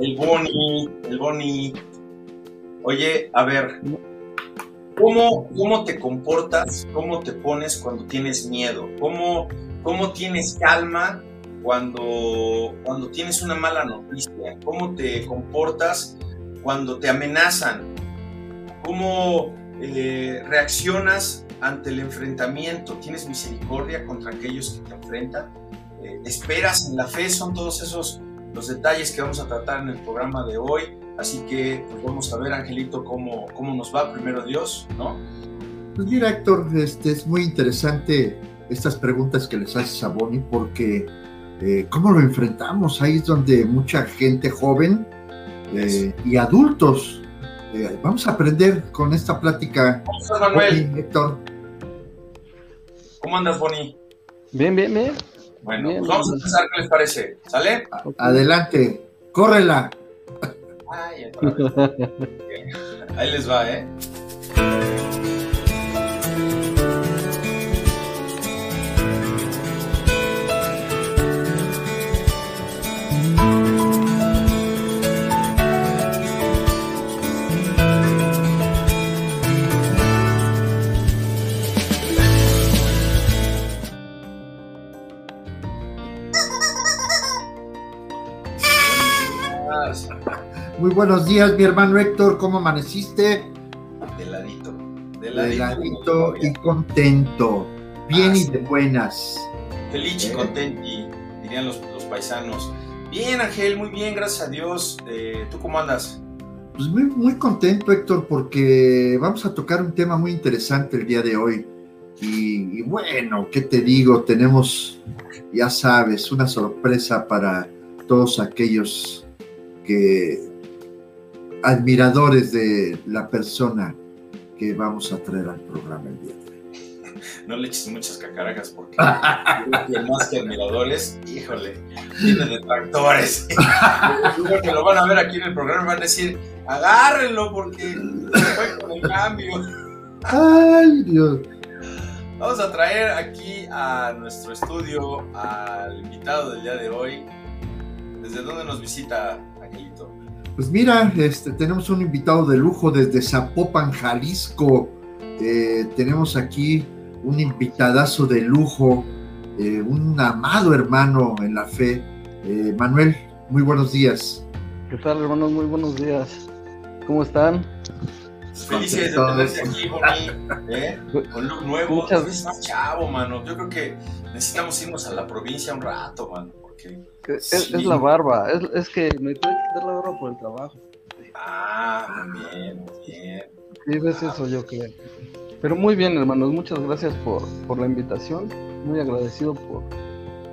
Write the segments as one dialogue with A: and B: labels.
A: El Boni, el Boni. Oye, a ver, ¿cómo, ¿cómo te comportas? ¿Cómo te pones cuando tienes miedo? ¿Cómo, cómo tienes calma cuando, cuando tienes una mala noticia? ¿Cómo te comportas cuando te amenazan? ¿Cómo eh, reaccionas ante el enfrentamiento? ¿Tienes misericordia contra aquellos que te enfrentan? Eh, ¿Esperas en la fe? Son todos esos los detalles que vamos a tratar en el programa de hoy. Así que pues, vamos a ver, Angelito, cómo, cómo nos va primero Dios, ¿no?
B: Pues mira, Héctor, este, es muy interesante estas preguntas que les haces a Bonnie porque eh, cómo lo enfrentamos. Ahí es donde mucha gente joven eh, y adultos eh, vamos a aprender con esta plática.
A: ¿Cómo estás, Manuel? Héctor. ¿Cómo andas, Bonnie?
C: Bien, bien, bien.
A: Bueno, pues vamos a empezar, ¿qué les parece? ¿Sale?
B: Adelante, córrela.
A: Ay, Ahí les va, ¿eh?
B: Muy buenos días, mi hermano Héctor, ¿cómo amaneciste?
A: De ladito,
B: de ladito, y contento, bien y de buenas.
A: Feliz y ¿Eh? contenti, dirían los, paisanos. Bien, Ángel, muy bien, gracias a Dios. Eh, ¿Tú cómo andas?
B: Pues muy, muy contento, Héctor, porque vamos a tocar un tema muy interesante el día de hoy. y bueno, ¿qué te digo? Tenemos, ya sabes, una sorpresa para todos aquellos que admiradores de la persona que vamos a traer al programa el día de hoy.
A: No le eches muchas cacarajas porque más que admiradores, híjole, tiene detractores. que lo van a ver aquí en el programa y van a decir, agárrenlo porque fue con el cambio.
B: Ay, Dios.
A: Vamos a traer aquí a nuestro estudio al invitado del día de hoy. ¿Desde dónde nos visita, Angelito?
B: Pues mira, este, tenemos un invitado de lujo desde Zapopan, Jalisco. Eh, tenemos aquí un invitadazo de lujo, eh, un amado hermano en la fe. Eh, Manuel, muy buenos días.
C: ¿Qué tal, hermanos? Muy buenos días. ¿Cómo están?
A: Felices de tenerte aquí, Boni, ¿eh? con look nuevo. Muchas... Es más chavo, mano. Yo creo que necesitamos irnos a la provincia un rato, mano.
C: Es, la barba, es, que me tengo que quitar la barba por el trabajo.
A: Ah, bien, bien.
C: Sí, ves eso, yo creo. Pero muy bien, hermanos, muchas gracias por, por la invitación. Muy agradecido por,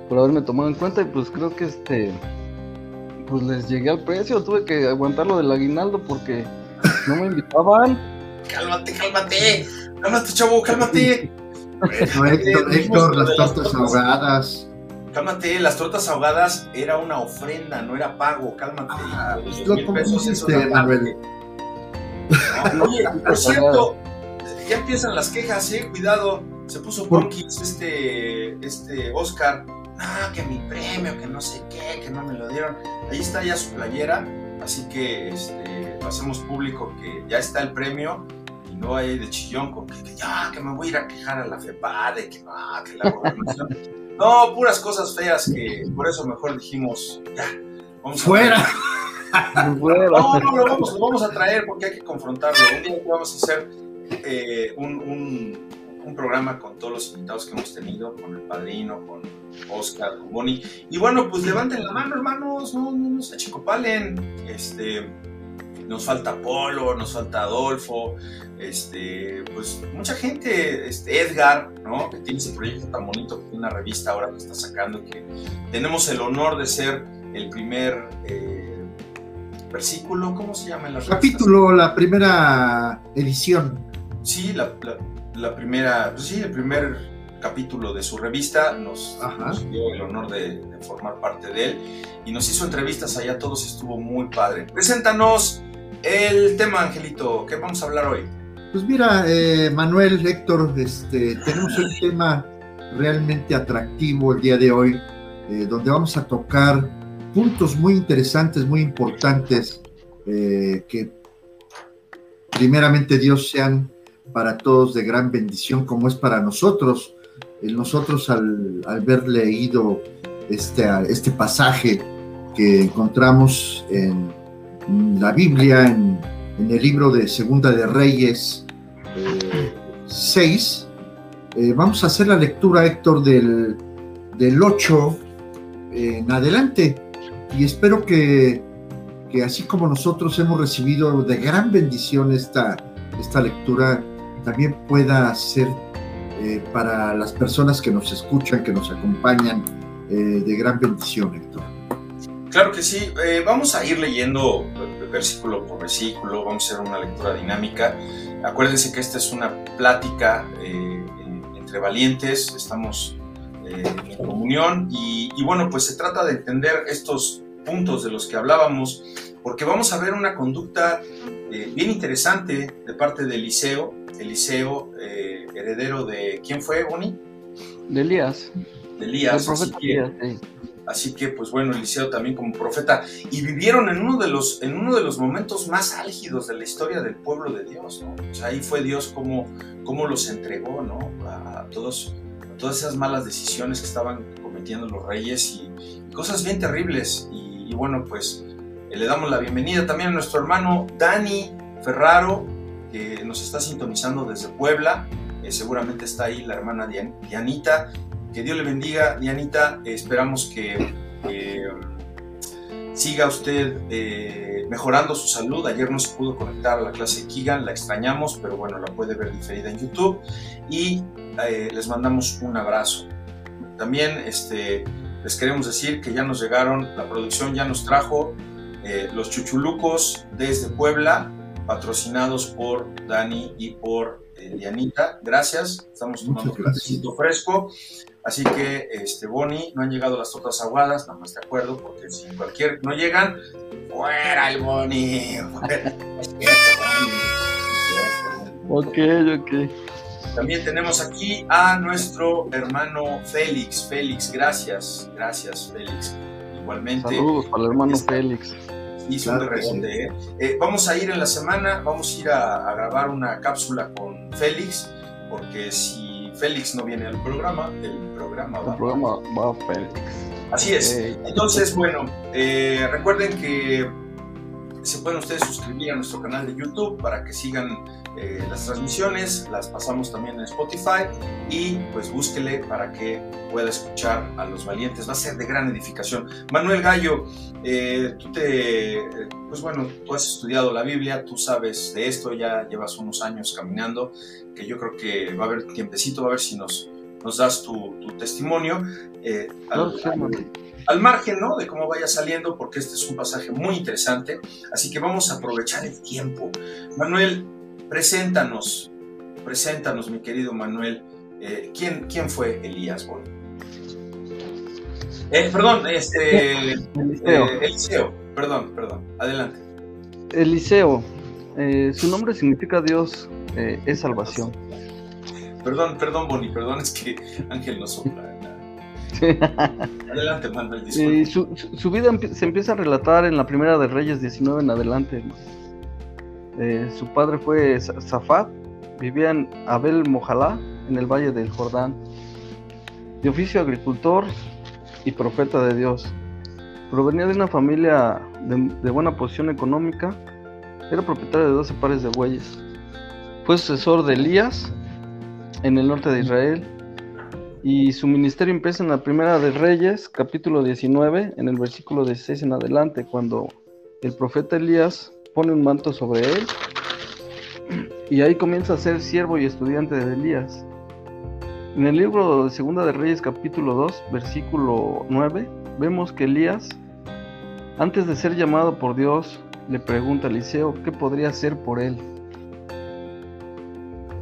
C: por haberme tomado en cuenta y pues creo que este pues les llegué al precio, tuve que aguantar lo del aguinaldo porque no me invitaban.
A: Cálmate, cálmate, cálmate, chavo, cálmate.
B: Héctor, Héctor, las tortas ahogadas.
A: Cálmate, las tortas ahogadas era una ofrenda, no era pago, cálmate.
B: Ah, pues lo pusiste, Manuel.
A: oye, por cierto, ya empiezan las quejas, eh, cuidado. Se puso Punkis este, este Oscar. Ah, que mi premio, que no sé qué, que no me lo dieron. Ahí está ya su playera, así que este, lo hacemos público que ya está el premio no hay de chillón con que, ya, que me voy a ir a quejar a la FEPADE, que no, que la gobernación. No, puras cosas feas que por eso mejor dijimos, ya,
B: vamos Fuera.
A: No, no, lo vamos, lo vamos a traer porque hay que confrontarlo. Un día vamos a hacer eh, un, un, programa con todos los invitados que hemos tenido, con el padrino, con Oscar, con Bonnie. Y bueno, pues levanten la mano, hermanos, no, no, no se achicopalen. Este, nos falta Polo, nos falta Adolfo, este, pues mucha gente, este, Edgar, ¿no? Que tiene ese proyecto tan bonito, que tiene una revista ahora que está sacando, que tenemos el honor de ser el primer eh, versículo, ¿cómo se llama en la
B: Capítulo, la primera edición.
A: Sí, la, primera, pues sí, el primer capítulo de su revista, nos, dio el honor de, de, formar parte de él y nos hizo entrevistas allá, todos estuvo muy padre. Preséntanos el tema, Angelito, ¿qué vamos a hablar hoy?
B: Pues mira, eh, Manuel, Héctor, este, tenemos un tema realmente atractivo el día de hoy, eh, donde vamos a tocar puntos muy interesantes, muy importantes, eh, que primeramente Dios sean para todos de gran bendición, como es para nosotros. nosotros al, haber leído este, este pasaje que encontramos en, la Biblia, en, el libro de Segunda de Reyes 6, eh, eh, vamos a hacer la lectura, Héctor, del, del 8 en adelante. Y espero que, que, así como nosotros hemos recibido de gran bendición esta, esta lectura, también pueda ser eh, para las personas que nos escuchan, que nos acompañan, de gran bendición, Héctor.
A: Claro que sí, vamos a ir leyendo versículo por versículo, vamos a hacer una lectura dinámica. Acuérdense que esta es una plática eh, entre valientes, estamos eh, en comunión y, bueno, pues se trata de entender estos puntos de los que hablábamos, porque vamos a ver una conducta bien interesante de parte de Eliseo, Eliseo, heredero de, ¿quién fue, Bonnie?
C: De Elías.
A: De Elías. El profeta Elías, Así que, pues bueno, Eliseo también como profeta. Y vivieron en uno de los, en uno de los momentos más álgidos de la historia del pueblo de Dios, ¿no? O sea, ahí fue Dios como, como los entregó, ¿no? A, todos, todas esas malas decisiones que estaban cometiendo los reyes y, cosas bien terribles. Y, bueno, pues eh, le damos la bienvenida también a nuestro hermano Dani Ferraro, que nos está sintonizando desde Puebla. Eh, seguramente está ahí la hermana Dianita que Dios le bendiga, Dianita. esperamos que siga usted eh, mejorando su salud. Ayer no se pudo conectar a la clase de Kigan, la extrañamos, pero bueno, la puede ver diferida en YouTube. Y eh, les mandamos un abrazo. También este, les queremos decir que ya nos llegaron, la producción ya nos trajo eh, los chuchulucos desde Puebla, patrocinados por Dani y por Dianita. Gracias, estamos tomando un fresco. Así que, este, Bonnie, no han llegado las tortas aguadas, nada más de acuerdo, porque si cualquier no llegan, fuera el Bonnie.
C: ok, ok.
A: También tenemos aquí a nuestro hermano Félix. Félix, gracias, gracias, Félix. Igualmente.
C: Saludos para el hermano Félix.
A: Hizo un ¿eh? ¿eh? Vamos a ir en la semana, vamos a ir a grabar una cápsula con Félix, porque si Félix no viene al programa, el programa va.
C: El programa va Félix.
A: Así es. Entonces, bueno, eh, recuerden que se pueden ustedes suscribir a nuestro canal de YouTube para que sigan eh, las transmisiones, las pasamos también en Spotify y pues búsquele para que pueda escuchar a los valientes, va a ser de gran edificación. Manuel Gallo, eh, tú te, pues bueno, tú has estudiado la Biblia, tú sabes de esto, ya llevas unos años caminando, que yo creo que va a haber tiempecito, va a ver si nos, nos das tu, testimonio. Eh, al margen ¿no? de cómo vaya saliendo, porque este es un pasaje muy interesante, así que vamos a aprovechar el tiempo. Manuel, preséntanos, preséntanos, mi querido Manuel, eh, ¿quién, ¿quién fue Elías Bon? Eh, perdón, este, Eliseo. Eh, Eliseo, perdón, perdón, adelante.
C: Eliseo, su nombre significa Dios es salvación.
A: Perdón, perdón, Bonnie, perdón, es que Ángel no sopla. Adelante, Manuel,
C: su, su, vida se empieza a relatar en la primera de Reyes 19 en adelante. Eh, su padre fue Zafat, vivía en Abel Mojalá, en el valle del Jordán. De oficio agricultor y profeta de Dios. Provenía de una familia de, buena posición económica. Era propietario de 12 pares de bueyes. Fue sucesor de Elías en el norte de Israel y su ministerio empieza en la primera de Reyes, capítulo 19, en el versículo 16 en adelante, cuando el profeta Elías pone un manto sobre él y ahí comienza a ser siervo y estudiante de Elías. En el libro de Segunda de Reyes, capítulo 2, versículo 9, vemos que Elías, antes de ser llamado por Dios, le pregunta a Eliseo qué podría hacer por él.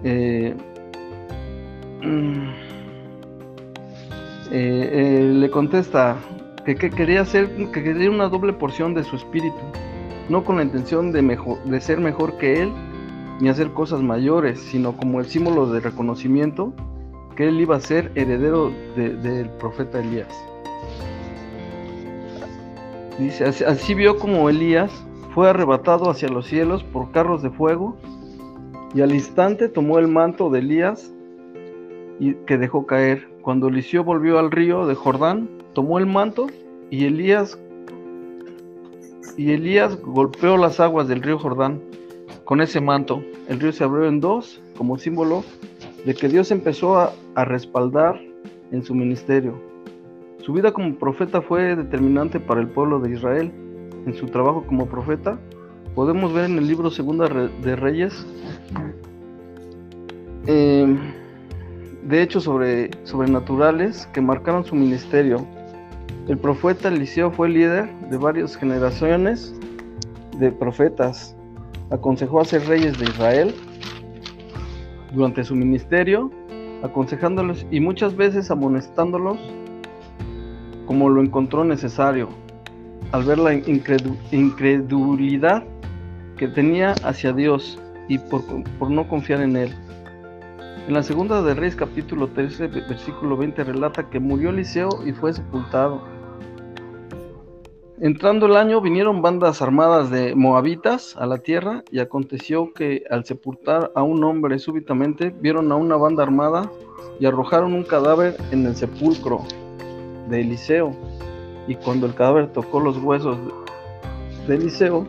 C: Eh, mm, eh, eh, le contesta que, quería hacer, que quería una doble porción de su espíritu, no con la intención de, mejor, de ser mejor que él ni hacer cosas mayores, sino como el símbolo de reconocimiento que él iba a ser heredero del profeta Elías. Dice, así, vio como Elías fue arrebatado hacia los cielos por carros de fuego y al instante tomó el manto de Elías que dejó caer. Cuando Eliseo volvió al río de Jordán, tomó el manto y Elías y Elías golpeó las aguas del río Jordán con ese manto. El río se abrió en dos como símbolo de que Dios empezó a, respaldar en su ministerio. Su vida como profeta fue determinante para el pueblo de Israel. En su trabajo como profeta, podemos ver en el libro Segunda de Reyes, em, de hechos sobre, sobrenaturales que marcaron su ministerio. El profeta Eliseo fue líder de varias generaciones de profetas. Aconsejó a ser reyes de Israel durante su ministerio, aconsejándolos y muchas veces amonestándolos como lo encontró necesario, al ver la incredulidad que tenía hacia Dios y por, no confiar en Él. En la segunda de Reyes capítulo 13, versículo 20 relata que murió Eliseo y fue sepultado. Entrando el año vinieron bandas armadas de moabitas a la tierra y aconteció que al sepultar a un hombre súbitamente vieron a una banda armada y arrojaron un cadáver en el sepulcro de Eliseo. Y cuando el cadáver tocó los huesos de Eliseo,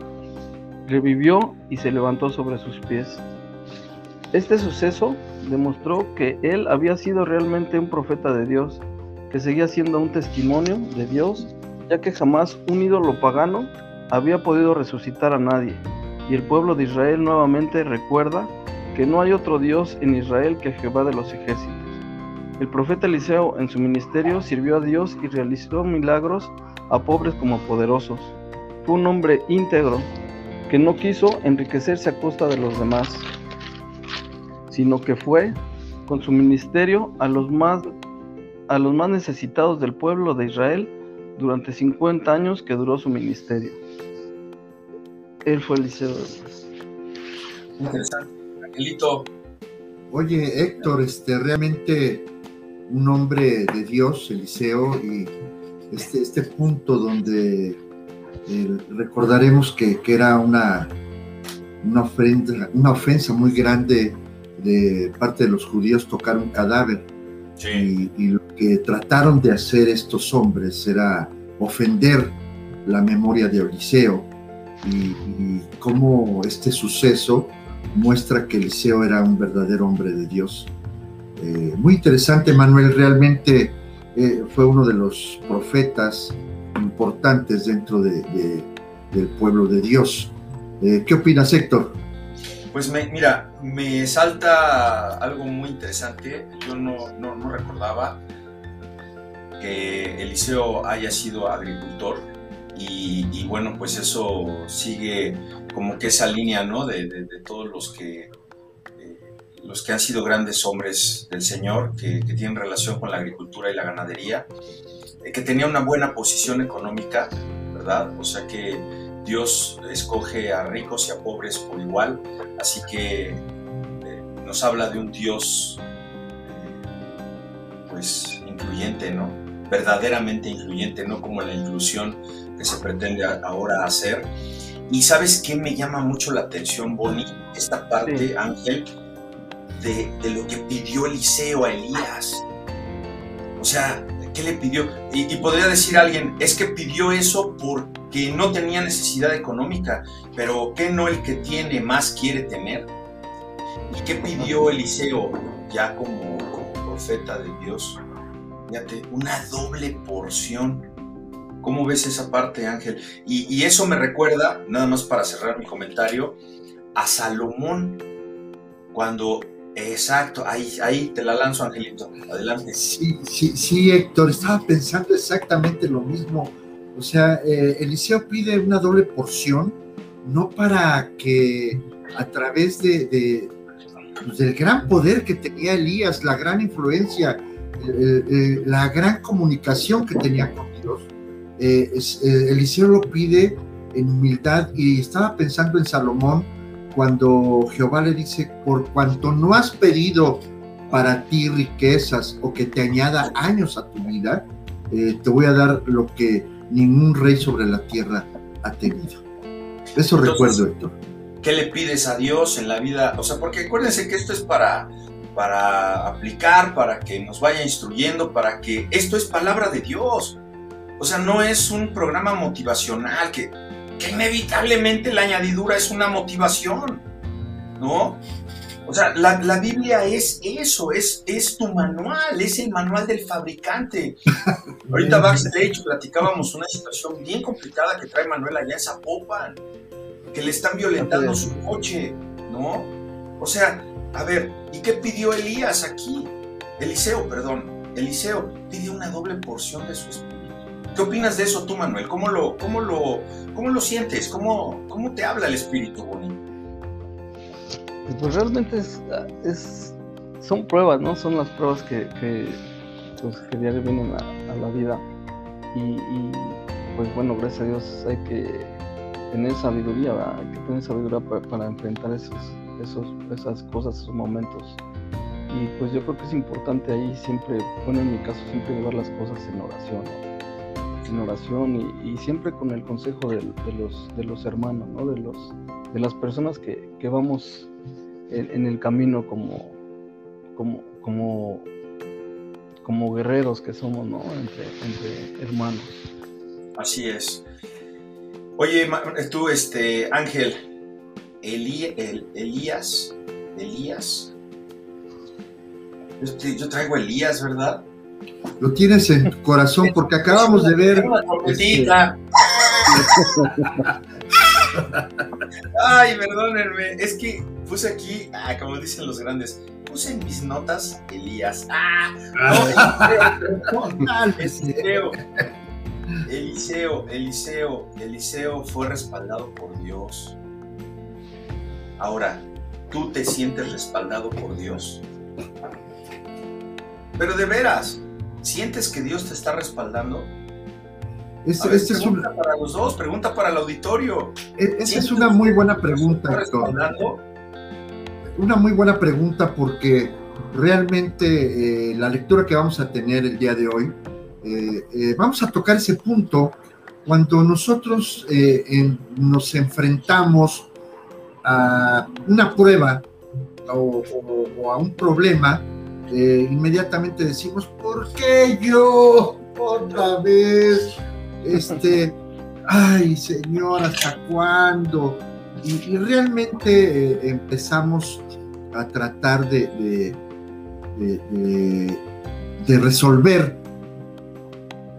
C: revivió y se levantó sobre sus pies. Este suceso demostró que él había sido realmente un profeta de Dios, que seguía siendo un testimonio de Dios, ya que jamás un ídolo pagano había podido resucitar a nadie. Y el pueblo de Israel nuevamente recuerda que no hay otro Dios en Israel que Jehová de los ejércitos. El profeta Eliseo en su ministerio sirvió a Dios y realizó milagros a pobres como a poderosos. Fue un hombre íntegro que no quiso enriquecerse a costa de los demás, sino que fue con su ministerio a los más, a los más necesitados del pueblo de Israel durante 50 años que duró su ministerio. Él fue Eliseo.
A: Interesante. Angelito.
B: Oye, Héctor, este, realmente un hombre de Dios, Eliseo, y este, este punto donde eh, recordaremos que, era una, una, ofrenda, una ofensa muy grande de parte de los judíos tocar un cadáver. Y, lo que trataron de hacer estos hombres era ofender la memoria de Eliseo y, y cómo este suceso muestra que Eliseo era un verdadero hombre de Dios. Eh, muy interesante, Manuel, realmente eh, fue uno de los profetas importantes dentro de, del pueblo de Dios. Eh, ¿Qué opinas, Héctor?
A: Pues mira, me salta algo muy interesante. Yo no, no, recordaba que Eliseo haya sido agricultor y, bueno, pues eso sigue como que esa línea, ¿no? de todos los que los que han sido grandes hombres del Señor, que, tienen relación con la agricultura y la ganadería, eh, que tenía una buena posición económica, ¿verdad? O sea que Dios escoge a ricos y a pobres por igual, así que eh, nos habla de un Dios eh, pues incluyente, ¿no? Verdaderamente incluyente, no como la inclusión que se pretende ahora hacer. Y sabes qué me llama mucho la atención, Bonnie, esta parte, Ángel, de, lo que pidió Eliseo a Elías. O sea, ¿qué le pidió? Y, podría decir alguien, es que pidió eso porque no tenía necesidad económica, pero ¿qué no el que tiene más quiere tener? ¿Y qué pidió Eliseo ya como, profeta de Dios? Fíjate, una doble porción. ¿Cómo ves esa parte, Ángel? Y, y, eso me recuerda, nada más para cerrar mi comentario, a Salomón, cuando Exacto, ahí, ahí te la lanzo, Angelito. Adelante.
B: Sí, sí, sí, Héctor, estaba pensando exactamente lo mismo. O sea, eh, Eliseo pide una doble porción, no para que a través de, pues, del gran poder que tenía Elías, la gran influencia, la gran comunicación que tenía con Dios, eh, eh, Eliseo lo pide en humildad. Y estaba pensando en Salomón cuando Jehová le dice, por cuanto no has pedido para ti riquezas o que te añada años a tu vida, te voy a dar lo que ningún rey sobre la tierra ha tenido. Eso recuerdo, Héctor.
A: ¿Qué le pides a Dios en la vida? O sea, porque acuérdense que esto es para, para aplicar, para que nos vaya instruyendo, para que esto es palabra de Dios. O sea, no es un programa motivacional que, que inevitablemente la añadidura es una motivación, ¿no? O sea, la, Biblia es eso, es, es tu manual, es el manual del fabricante. Ahorita backstage platicábamos una situación bien complicada que trae Manuel allá en Zapopan, que le están violentando su coche, ¿no? O sea, a ver, ¿y qué pidió Elías aquí? Eliseo, perdón, Eliseo pidió una doble porción de su espíritu. ¿Qué opinas de eso tú, Manuel? ¿Cómo lo, cómo lo, cómo lo sientes? ¿Cómo, ¿Cómo te habla el espíritu bonito?
C: Pues realmente es, son pruebas, ¿no? Son las pruebas que, que, pues, que diario vienen a, la vida. Y, pues bueno, gracias a Dios hay que tener sabiduría, hay que tener sabiduría para, enfrentar esos, esos, esas cosas, esos momentos. Y pues yo creo que es importante ahí siempre, bueno, en mi caso, siempre llevar las cosas en oración, en oración y, siempre con el consejo de, de, los, de los hermanos, ¿no? De, los, de las personas que, que vamos en, el camino como, como, como, como guerreros que somos, ¿no? Entre, hermanos.
A: Así es. Oye, tú, este, Ángel, Elías, Elías, yo traigo Elías, ¿verdad?
B: Lo tienes en tu corazón porque acabamos de ver.
A: Ay, perdónenme, es que puse aquí, ah, como dicen los grandes, puse en mis notas Elías. Ah, no, Eliseo, Eliseo, Eliseo, Eliseo fue respaldado por Dios. Ahora, tú te sientes respaldado por Dios. Pero de veras, ¿sientes que Dios te está respaldando?
B: Esta es
A: pregunta para los dos, pregunta para el auditorio.
B: E, esa es una muy buena pregunta, Héctor. Una muy buena pregunta porque realmente eh, la lectura que vamos a tener el día de hoy, eh, eh, vamos a tocar ese punto cuando nosotros nos enfrentamos a una prueba o, o a un problema, inmediatamente decimos, ¿por qué yo? Otra vez este, ay Señor, ¿hasta cuándo? Y, realmente empezamos a tratar de, de, resolver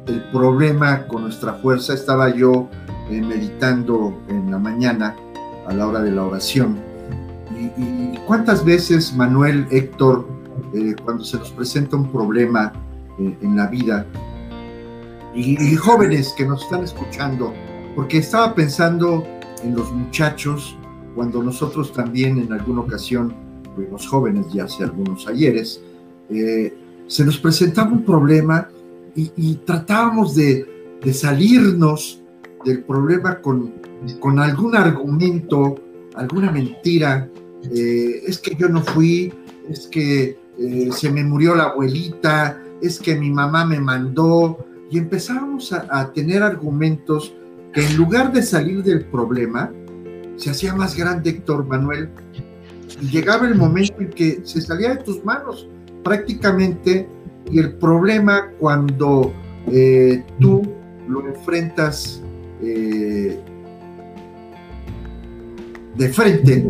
B: el problema con nuestra fuerza. Estaba yo eh, meditando en la mañana a la hora de la oración. Y, cuántas veces, Manuel, Héctor, eh, cuando se nos presenta un problema en la vida, y, jóvenes que nos están escuchando, porque estaba pensando en los muchachos cuando nosotros también en alguna ocasión fuimos jóvenes, ya hace algunos ayeres, eh, se nos presentaba un problema y, tratábamos de, salirnos del problema con, con algún argumento, alguna mentira. Eh, es que yo no fui, es que eh, se me murió la abuelita, es que mi mamá me mandó, y empezábamos a, tener argumentos que en lugar de salir del problema, se hacía más grande Héctor Manuel y llegaba el momento en que se salía de tus manos prácticamente y el problema cuando eh, tú lo enfrentas eh, de frente,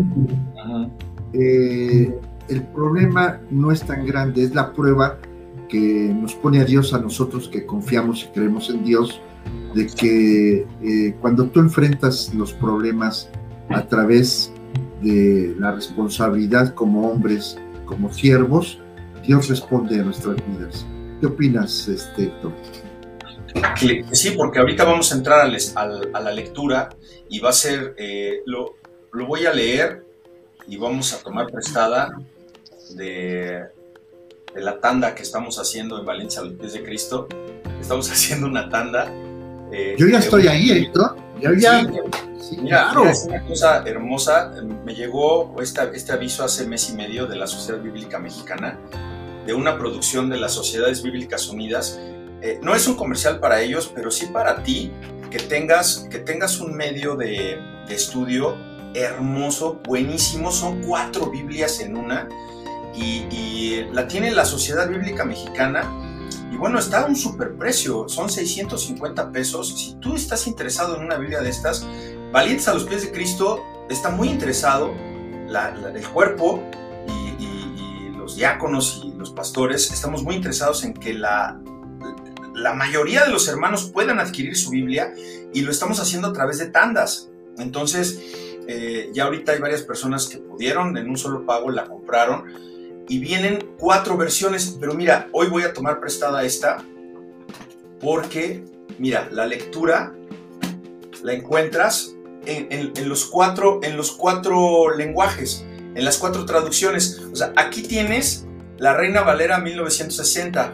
B: eh, el problema no es tan grande, es la prueba que nos pone a Dios a nosotros que confiamos y creemos en Dios, de que cuando tú enfrentas los problemas a través de la responsabilidad como hombres, como siervos, Dios responde a nuestras vidas. ¿Qué opinas, este, Héctor?
A: Sí, porque ahorita vamos a entrar a, la lectura y va a ser, eh, lo, lo voy a leer y vamos a tomar prestada de de la tanda que estamos haciendo en Valencia a los pies de Cristo. Estamos haciendo una tanda.
B: Eh, Yo ya estoy ahí, Héctor. Ya, ya.
A: Sí, mira, claro. es una cosa hermosa. Me llegó este aviso hace mes y medio de la Sociedad Bíblica Mexicana, de una producción de las Sociedades Bíblicas Unidas, eh, no es un comercial para ellos, pero sí para ti, que tengas, que tengas un medio de, estudio hermoso, buenísimo. Son cuatro Biblias en una y, y la tiene la Sociedad Bíblica Mexicana y bueno, está a un super precio, son 650 pesos. Si tú estás interesado en una Biblia de estas, Valientes a los pies de Cristo está muy interesado, el cuerpo y, y, los diáconos y los pastores estamos muy interesados en que la, la mayoría de los hermanos puedan adquirir su Biblia y lo estamos haciendo a través de tandas. Entonces, eh, ya ahorita hay varias personas que pudieron en un solo pago, la compraron y vienen cuatro versiones, pero mira, hoy voy a tomar prestada esta porque, mira, la lectura la encuentras en, los, cuatro, en los cuatro lenguajes, en las cuatro traducciones. O sea, aquí tienes la Reina Valera 1960.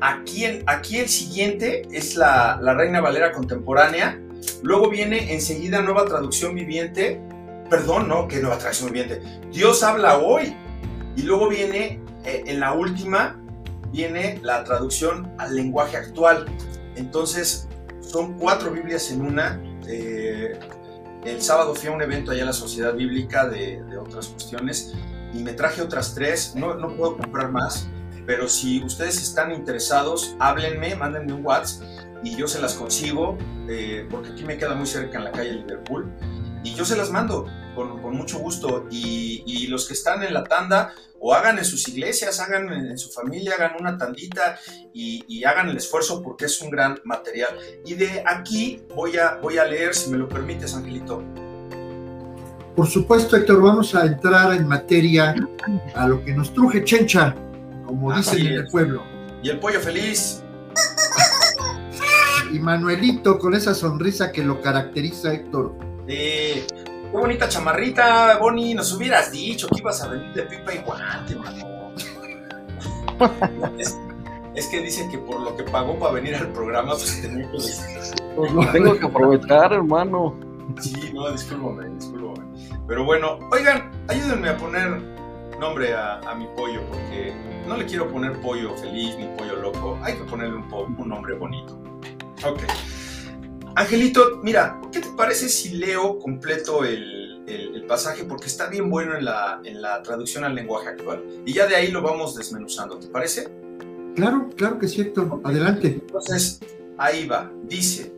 A: Aquí, aquí el siguiente es la, la Reina Valera contemporánea. Luego viene enseguida nueva traducción viviente. Perdón, no, que nueva traducción viviente. Dios habla hoy y luego viene, eh, en la última, viene la traducción al lenguaje actual. Entonces, son cuatro Biblias en una. Eh, el sábado fui a un evento allá en la Sociedad Bíblica de, otras cuestiones y me traje otras tres. No, no puedo comprar más, pero si ustedes están interesados, háblenme, mándenme un WhatsApp y yo se las consigo, eh, porque aquí me queda muy cerca en la calle Liverpool y yo se las mando con, con mucho gusto. Y, y, los que están en la tanda, o hagan en sus iglesias, hagan en, su familia, hagan una tandita y, y, hagan el esfuerzo porque es un gran material. Y de aquí voy a, voy a leer, si me lo permites, Angelito.
B: Por supuesto, Héctor, vamos a entrar en materia a lo que nos truje Chencha, como dicen en el pueblo.
A: Y el pollo feliz.
B: Y Manuelito con esa sonrisa que lo caracteriza, Héctor.
A: Qué bonita chamarrita, Bonnie. Nos hubieras dicho que ibas a venir de pipa y guante, mano. es, que dicen que por lo que pagó para venir al programa, pues tenía que.
C: Pues tengo que aprovechar, hermano.
A: Sí, no, discúlpame, discúlpame. Pero bueno, oigan, ayúdenme a poner nombre a, mi pollo, porque no le quiero poner pollo feliz ni pollo loco. Hay que ponerle un, un nombre bonito. Ok. Angelito, mira, ¿qué te parece si leo completo el, pasaje? Porque está bien bueno en la, en la, traducción al lenguaje actual. Y ya de ahí lo vamos desmenuzando, ¿te parece?
B: Claro, claro que es cierto. Adelante.
A: Entonces, ahí va. Dice,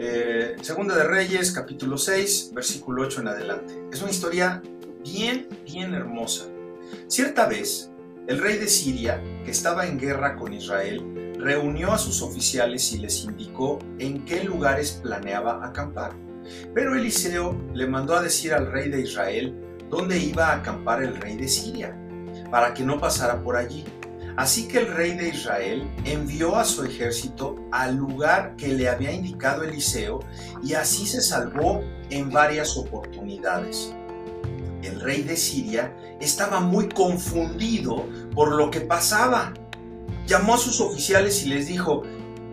A: eh, Segunda de Reyes, capítulo 6, versículo 8 en adelante. Es una historia bien, bien hermosa. Cierta vez, el rey de Siria, que estaba en guerra con Israel, reunió a sus oficiales y les indicó en qué lugares planeaba acampar. Pero Eliseo le mandó a decir al rey de Israel dónde iba a acampar el rey de Siria, para que no pasara por allí. Así que el rey de Israel envió a su ejército al lugar que le había indicado Eliseo y así se salvó en varias oportunidades. El rey de Siria estaba muy confundido por lo que pasaba llamó a sus oficiales y les dijo,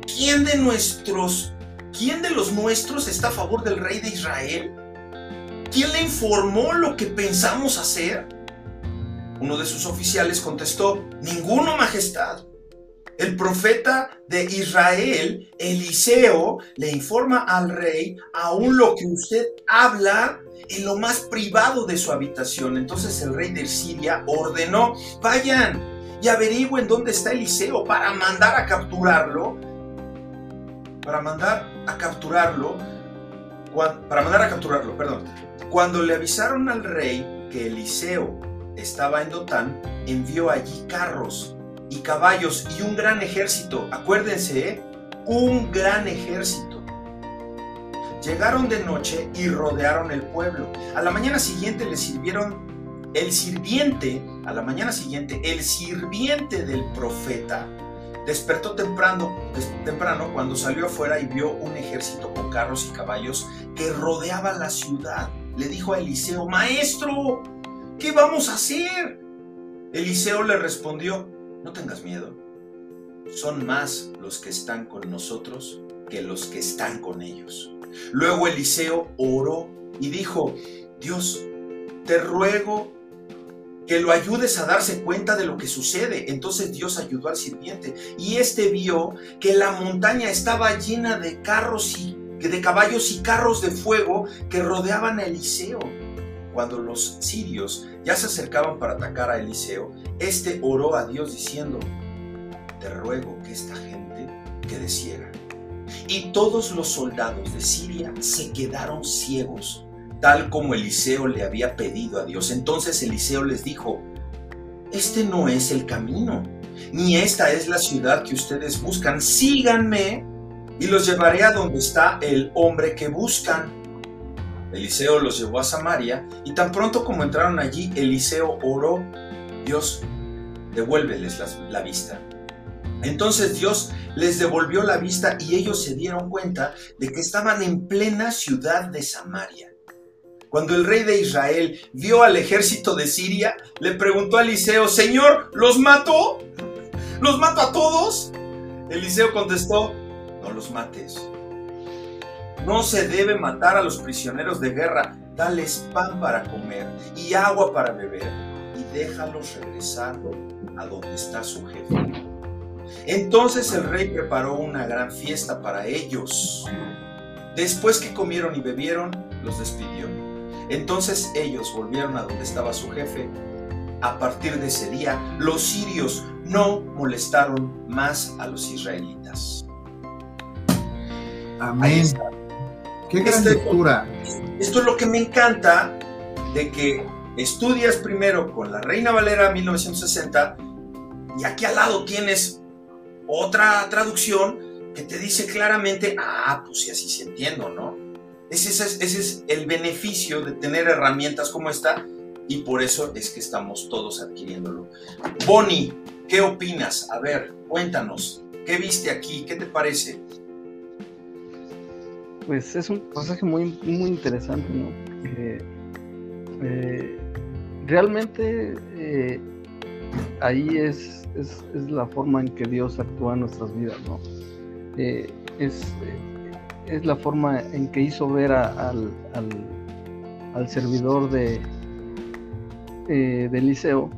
A: ¿quién de nuestros, quién de los nuestros está a favor del rey de Israel? ¿Quién le informó lo que pensamos hacer? Uno de sus oficiales contestó, ninguno, Majestad. El profeta de Israel, Eliseo, le informa al rey aún lo que usted habla en lo más privado de su habitación. Entonces el rey de Siria ordenó, vayan, y averigüen dónde está Eliseo para mandar a capturarlo. Para mandar a capturarlo. Para mandar a capturarlo, perdón. Cuando le avisaron al rey que Eliseo estaba en Dotán, envió allí carros y caballos y un gran ejército. Acuérdense, ¿eh? un gran ejército. Llegaron de noche y rodearon el pueblo. A la mañana siguiente le sirvieron el sirviente, a la mañana siguiente, el sirviente del profeta despertó temprano, temprano cuando salió afuera y vio un ejército con carros y caballos que rodeaba la ciudad. Le dijo a Eliseo, Maestro, ¿qué vamos a hacer? Eliseo le respondió, no tengas miedo, son más los que están con nosotros que los que están con ellos. Luego Eliseo oró y dijo, Dios, te ruego que lo ayudes a darse cuenta de lo que sucede. Entonces Dios ayudó al sirviente y este vio que la montaña estaba llena de carros y de caballos y carros de fuego que rodeaban a Eliseo. Cuando los sirios ya se acercaban para atacar a Eliseo, este oró a Dios diciendo: Te ruego que esta gente quede ciega. Y todos los soldados de Siria se quedaron ciegos tal como Eliseo le había pedido a Dios. Entonces Eliseo les dijo, este no es el camino, ni esta es la ciudad que ustedes buscan. Síganme y los llevaré a donde está el hombre que buscan. Eliseo los llevó a Samaria y tan pronto como entraron allí, Eliseo oró, Dios, devuélveles la, la vista. Entonces Dios les devolvió la vista y ellos se dieron cuenta de que estaban en plena ciudad de Samaria. Cuando el rey de Israel vio al ejército de Siria, le preguntó a Eliseo, Señor, ¿los mato? ¿Los mato a todos? Eliseo contestó, no los mates. No se debe matar a los prisioneros de guerra. Dales pan para comer y agua para beber y déjalos regresar a donde está su jefe. Entonces el rey preparó una gran fiesta para ellos. Después que comieron y bebieron, los despidió. Entonces ellos volvieron a donde estaba su jefe. A partir de ese día, los sirios no molestaron más a los israelitas.
B: Amén. Qué gran este, lectura.
A: Esto es lo que me encanta de que estudias primero con la Reina Valera 1960 y aquí al lado tienes otra traducción que te dice claramente, ah, pues si así se entiendo, ¿no? Ese es, el beneficio de tener herramientas como esta y por eso es que estamos todos adquiriéndolo. Bonnie, ¿qué opinas? A ver, cuéntanos, ¿qué viste aquí? ¿Qué te parece?
C: Pues es un pasaje muy, muy interesante, ¿no? Eh, realmente eh, ahí es, es, la forma en que Dios actúa en nuestras vidas, ¿no? Eh, es es la forma en que hizo ver al, servidor de, eh, de Eliseo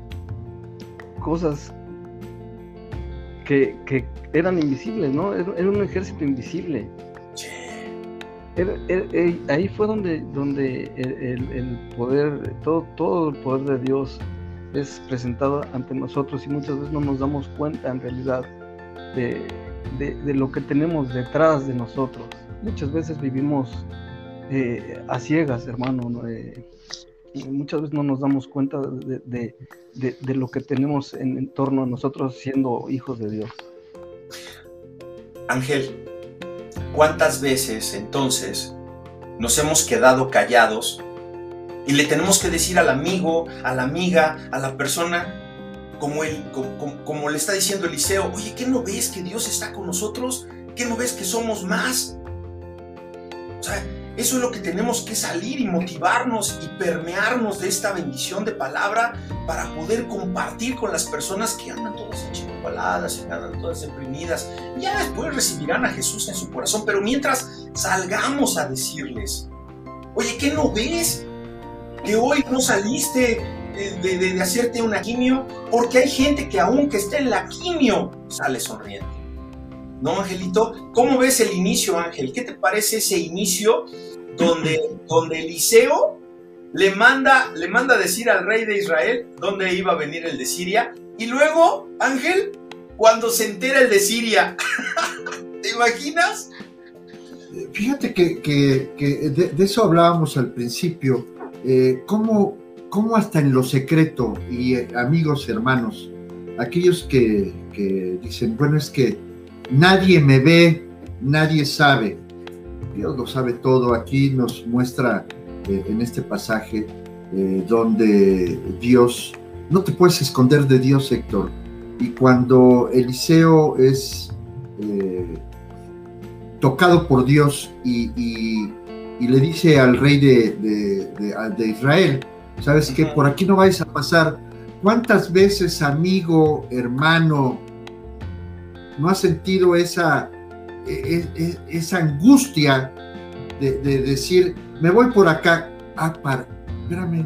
C: cosas que, eran invisibles, ¿no? Era, un ejército invisible. ahí fue donde, donde el, poder, todo, todo el poder de Dios es presentado ante nosotros y muchas veces no nos damos cuenta en realidad de, de lo que tenemos detrás de nosotros muchas veces vivimos eh, a ciegas, hermano. Eh, muchas veces no nos damos cuenta de, lo que tenemos en, torno a nosotros siendo hijos de Dios.
A: Ángel, ¿cuántas veces entonces nos hemos quedado callados y le tenemos que decir al amigo, a la amiga, a la persona, como, él, como, le está diciendo Eliseo, oye, ¿qué no ves que Dios está con nosotros? ¿Qué no ves que somos más? O sea, eso es lo que tenemos que salir y motivarnos y permearnos de esta bendición de palabra para poder compartir con las personas que andan todas enchipoladas y andan todas deprimidas. Ya después recibirán a Jesús en su corazón, pero mientras salgamos a decirles, oye, ¿qué no ves? Que hoy no saliste de, de hacerte una quimio, porque hay gente que aún que esté en la quimio sale sonriendo. ¿no, Angelito? ¿Cómo ves el inicio, Ángel? ¿Qué te parece ese inicio donde, donde Eliseo le manda, le manda a decir al rey de Israel dónde iba a venir el de Siria? Y luego, Ángel, cuando se entera el de Siria, ¿te imaginas?
B: Fíjate que, de, eso hablábamos al principio, eh, cómo, hasta en lo secreto, y eh, amigos, hermanos, aquellos que, dicen, bueno, es que Nadie me ve, nadie sabe. Dios lo sabe todo. Aquí nos muestra eh, en este pasaje eh, donde Dios, no te puedes esconder de Dios, Héctor. Y cuando Eliseo es tocado por Dios y, le dice al rey de, de Israel, ¿sabes qué? Por aquí no vais a pasar. ¿Cuántas veces, amigo, hermano, no ha sentido esa, e, e, esa angustia de, decir, me voy por acá, ah, para, espérame,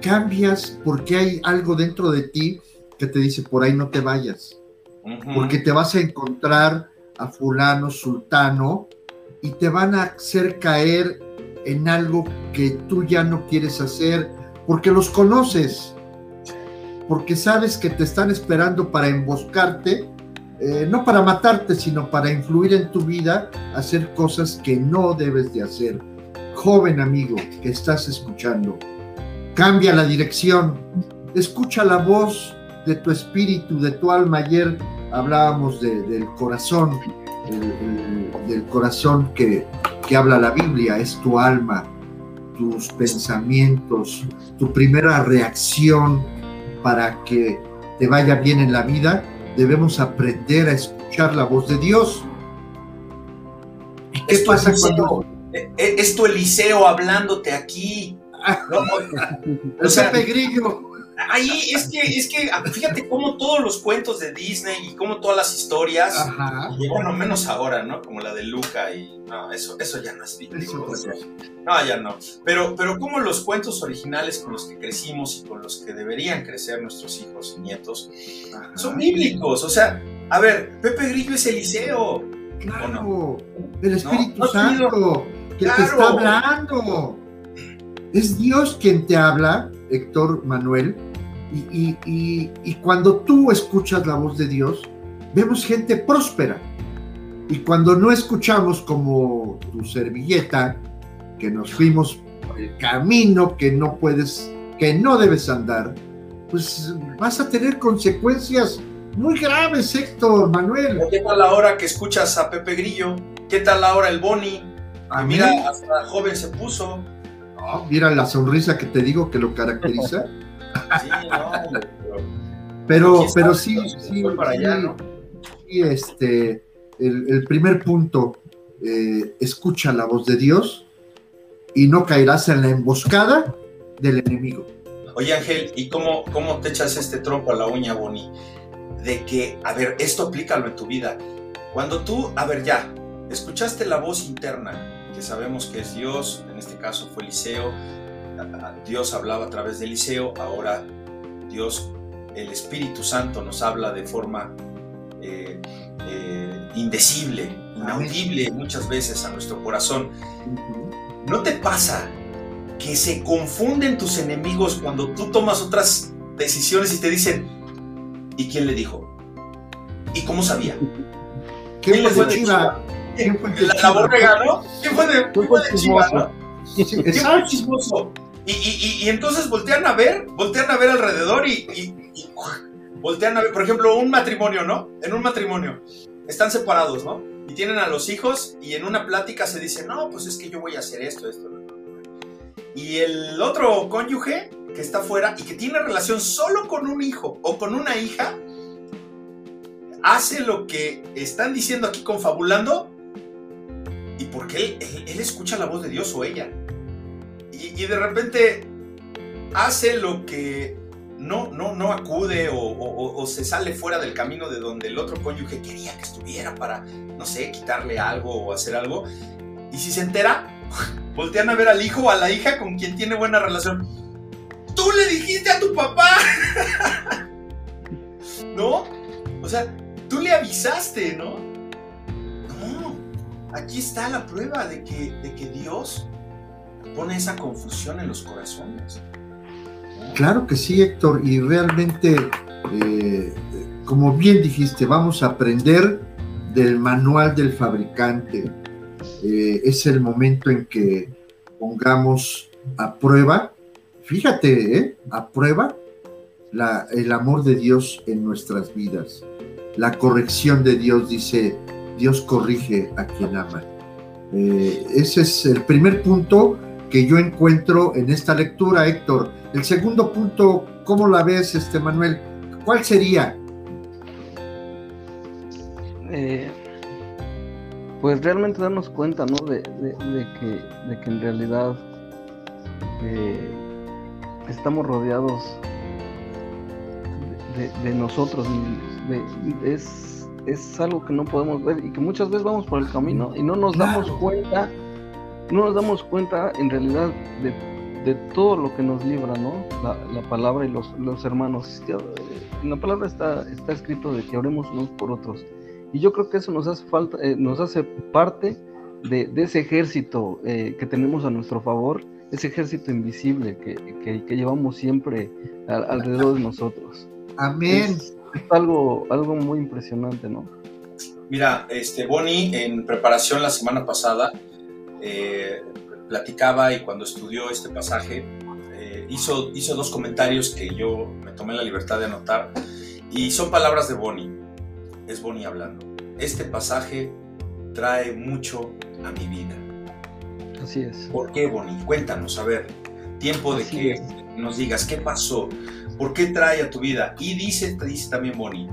B: cambias porque hay algo dentro de ti que te dice, por ahí no te vayas, porque te vas a encontrar a fulano, sultano, y te van a hacer caer en algo que tú ya no quieres hacer, porque los conoces, porque sabes que te están esperando para emboscarte, eh, no para matarte, sino para influir en tu vida, hacer cosas que no debes de hacer. Joven amigo que estás escuchando, cambia la dirección, escucha la voz de tu espíritu, de tu alma. Ayer hablábamos del corazón, del corazón que, que habla la Biblia, es tu alma, tus pensamientos, tu primera reacción para que te vaya bien en la vida, debemos aprender a escuchar la voz de Dios.
A: ¿Y qué pasa cuando... E, es tu Eliseo hablándote aquí. No,
B: o sea, Grillo.
A: Ahí es que, es que, ah, fíjate cómo todos los cuentos de Disney y cómo todas las historias, y bueno, menos ahora, ¿no? Como la de Luca y, no, eso, eso ya no es bíblico. No, ya no. Pero, pero como los cuentos originales con los que crecimos y con los que deberían crecer nuestros hijos y nietos, son bíblicos. O sea, a ver, Pepe Grillo es Eliseo.
B: Claro, el Espíritu Santo, que te está hablando. Es Dios quien te habla, Héctor Manuel, y, cuando tú escuchas la voz de Dios, vemos gente próspera. Y cuando no escuchamos como tu servilleta, que nos fuimos por el camino que no puedes, que no debes andar, pues vas a tener consecuencias muy graves, Héctor Manuel.
A: ¿Qué tal la hora que escuchas a Pepe Grillo? ¿Qué tal la hora el Boni? Mira, hasta joven se puso.
B: Mira la sonrisa que te digo que lo caracteriza. pero, pero sí, sí, para allá, este, el, primer punto, eh, escucha la voz de Dios y no caerás en la emboscada del enemigo.
A: Oye Ángel, ¿y cómo, cómo te echas este trompo a la uña, Boni? De que, a ver, esto aplícalo en tu vida. Cuando tú, a ver, ya, escuchaste la voz interna, que sabemos que es Dios, en este caso fue Eliseo, Dios hablaba a través de Eliseo, ahora Dios, el Espíritu Santo nos habla de forma eh, eh, indecible, inaudible muchas veces a nuestro corazón. ¿No te pasa que se confunden tus enemigos cuando tú tomas otras decisiones y te dicen, ¿y quién le dijo? ¿Y cómo sabía?
B: ¿Quién, le fue de
A: Chiva? ¿Quién fue de ¿La, borrega, no? ¿Quién fue de, ¿Quién fue de Chiva, no? ¿Quién fue chismoso? Y, entonces voltean a ver, voltean a ver alrededor y, voltean a ver, por ejemplo, un matrimonio, ¿no? En un matrimonio, están separados, ¿no? Y tienen a los hijos y en una plática se dice, no, pues es que yo voy a hacer esto, esto. Y el otro cónyuge que está afuera y que tiene relación solo con un hijo o con una hija, hace lo que están diciendo aquí confabulando y porque él, él escucha la voz de Dios o ella y, de repente hace lo que no, no, no acude o, se sale fuera del camino de donde el otro cónyuge quería que estuviera para, no sé, quitarle algo o hacer algo. Y si se entera, voltean a ver al hijo o a la hija con quien tiene buena relación. Tú le dijiste a tu papá. ¿No? O sea, tú le avisaste. No. Aquí está la prueba de que, de que Dios pone esa confusión en los corazones.
B: Claro que sí, Héctor, y realmente, eh, como bien dijiste, vamos a aprender del manual del fabricante. Eh, es el momento en que pongamos a prueba, fíjate, ¿eh? a prueba el amor de Dios en nuestras vidas. La corrección de Dios dice, Dios corrige a quien ama. ese es el primer punto que yo encuentro en esta lectura, Héctor. El segundo punto, ¿cómo la ves, este Manuel? ¿Cuál sería?
C: Eh, pues realmente darnos cuenta, ¿no? De, que, en realidad eh, estamos rodeados de, nosotros es, es algo que no podemos ver y que muchas veces vamos por el camino y no nos damos cuenta no nos damos cuenta en realidad de, de todo lo que nos libra, ¿no? La, palabra y los, los hermanos. Eh, en la palabra está, está escrito de que oremos unos por otros. Y yo creo que eso nos hace falta, eh, nos hace parte de, ese ejército eh, que tenemos a nuestro favor, ese ejército invisible que, que, llevamos siempre alrededor de nosotros.
B: Amén.
C: Es, algo, algo muy impresionante, ¿no?
A: Mira, este Bonnie en preparación la semana pasada platicaba y cuando estudió este pasaje eh, hizo, hizo dos comentarios que yo me tomé la libertad de anotar y son palabras de Bonnie. Es Bonnie hablando. Este pasaje trae mucho a mi vida.
C: Así es.
A: ¿Por qué, Bonnie? Cuéntanos, a ver, tiempo de que nos digas qué pasó, por qué trae a tu vida. Y dice, dice también Bonnie,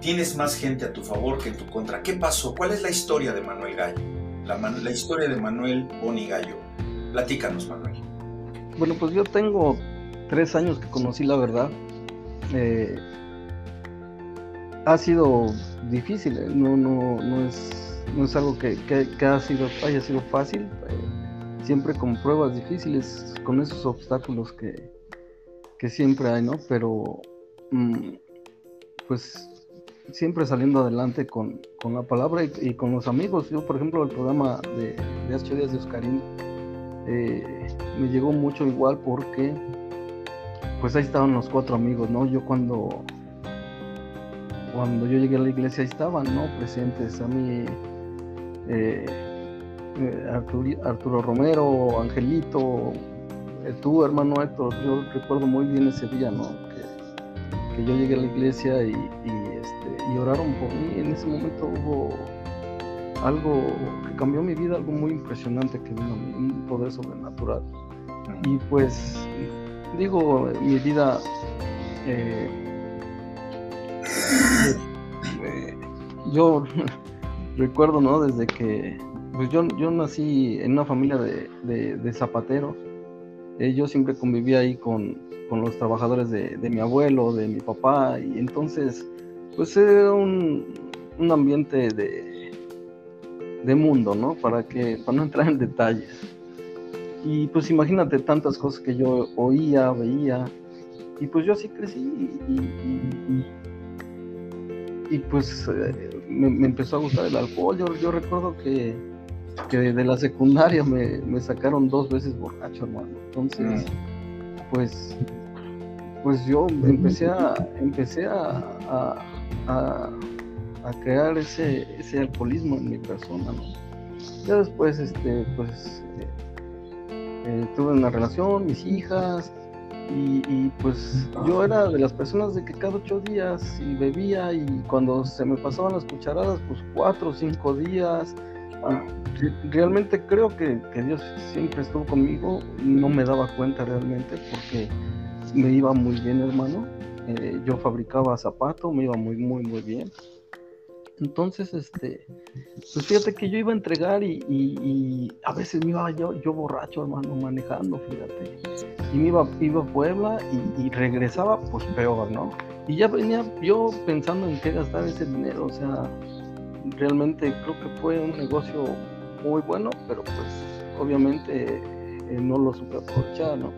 A: tienes más gente a tu favor que en tu contra. ¿Qué pasó? ¿Cuál es la historia de Manuel Gallo? La, historia de Manuel Boni Gallo. Platícanos, Manuel.
C: Bueno, pues yo tengo tres años que conocí la verdad. Eh, ha sido difícil, eh, no, no, no, es, no es algo que, sido, haya sido fácil. Eh, siempre con pruebas difíciles, con esos obstáculos que, que siempre hay, ¿no? Pero, mm, pues siempre saliendo adelante con, la palabra y, con los amigos. Yo, por ejemplo, el programa de, de H. Díaz de Oscarín eh, me llegó mucho igual porque pues ahí estaban los cuatro amigos, ¿no? Yo cuando cuando yo llegué a la iglesia ahí estaban, ¿no? Presentes a mí eh, eh, Arturo, Romero, Angelito, tú, hermano Héctor, yo recuerdo muy bien ese día, ¿no? Que, yo llegué a la iglesia y, este, y oraron por mí. En ese momento hubo algo que cambió mi vida, algo muy impresionante que vino a mí, un poder sobrenatural. Y pues, digo, mi vida, eh, eh, yo recuerdo, ¿no? Desde que, pues yo, yo nací en una familia de, de, zapateros, eh, yo siempre convivía ahí con, con los trabajadores de, de, mi abuelo, de mi papá, y entonces, pues era un, un ambiente de, de mundo, ¿no? Para que, para no entrar en detalles. Y pues imagínate tantas cosas que yo oía, veía, y pues yo así crecí y, pues eh, me, empezó a gustar el alcohol. Yo, yo recuerdo que, que de la secundaria me, me, sacaron dos veces borracho, hermano. Entonces, pues, pues yo empecé a, empecé a, a crear ese, ese alcoholismo en mi persona, ¿no? Ya después, este, pues, eh, eh, tuve una relación, mis hijas, y, pues yo era de las personas de que cada ocho días y bebía y cuando se me pasaban las cucharadas, pues cuatro o cinco días. Realmente creo que, Dios siempre estuvo conmigo y no me daba cuenta realmente porque me iba muy bien, hermano. Eh, yo fabricaba zapatos, me iba muy, muy, muy bien. Entonces, este, pues fíjate que yo iba a entregar y, a veces me iba yo, borracho, hermano, manejando, fíjate. Y me iba, iba a Puebla y, regresaba, pues peor, ¿no? Y ya venía yo pensando en qué gastar ese dinero, o sea, realmente creo que fue un negocio muy bueno, pero pues obviamente eh, no lo supe aprovechar, ¿no?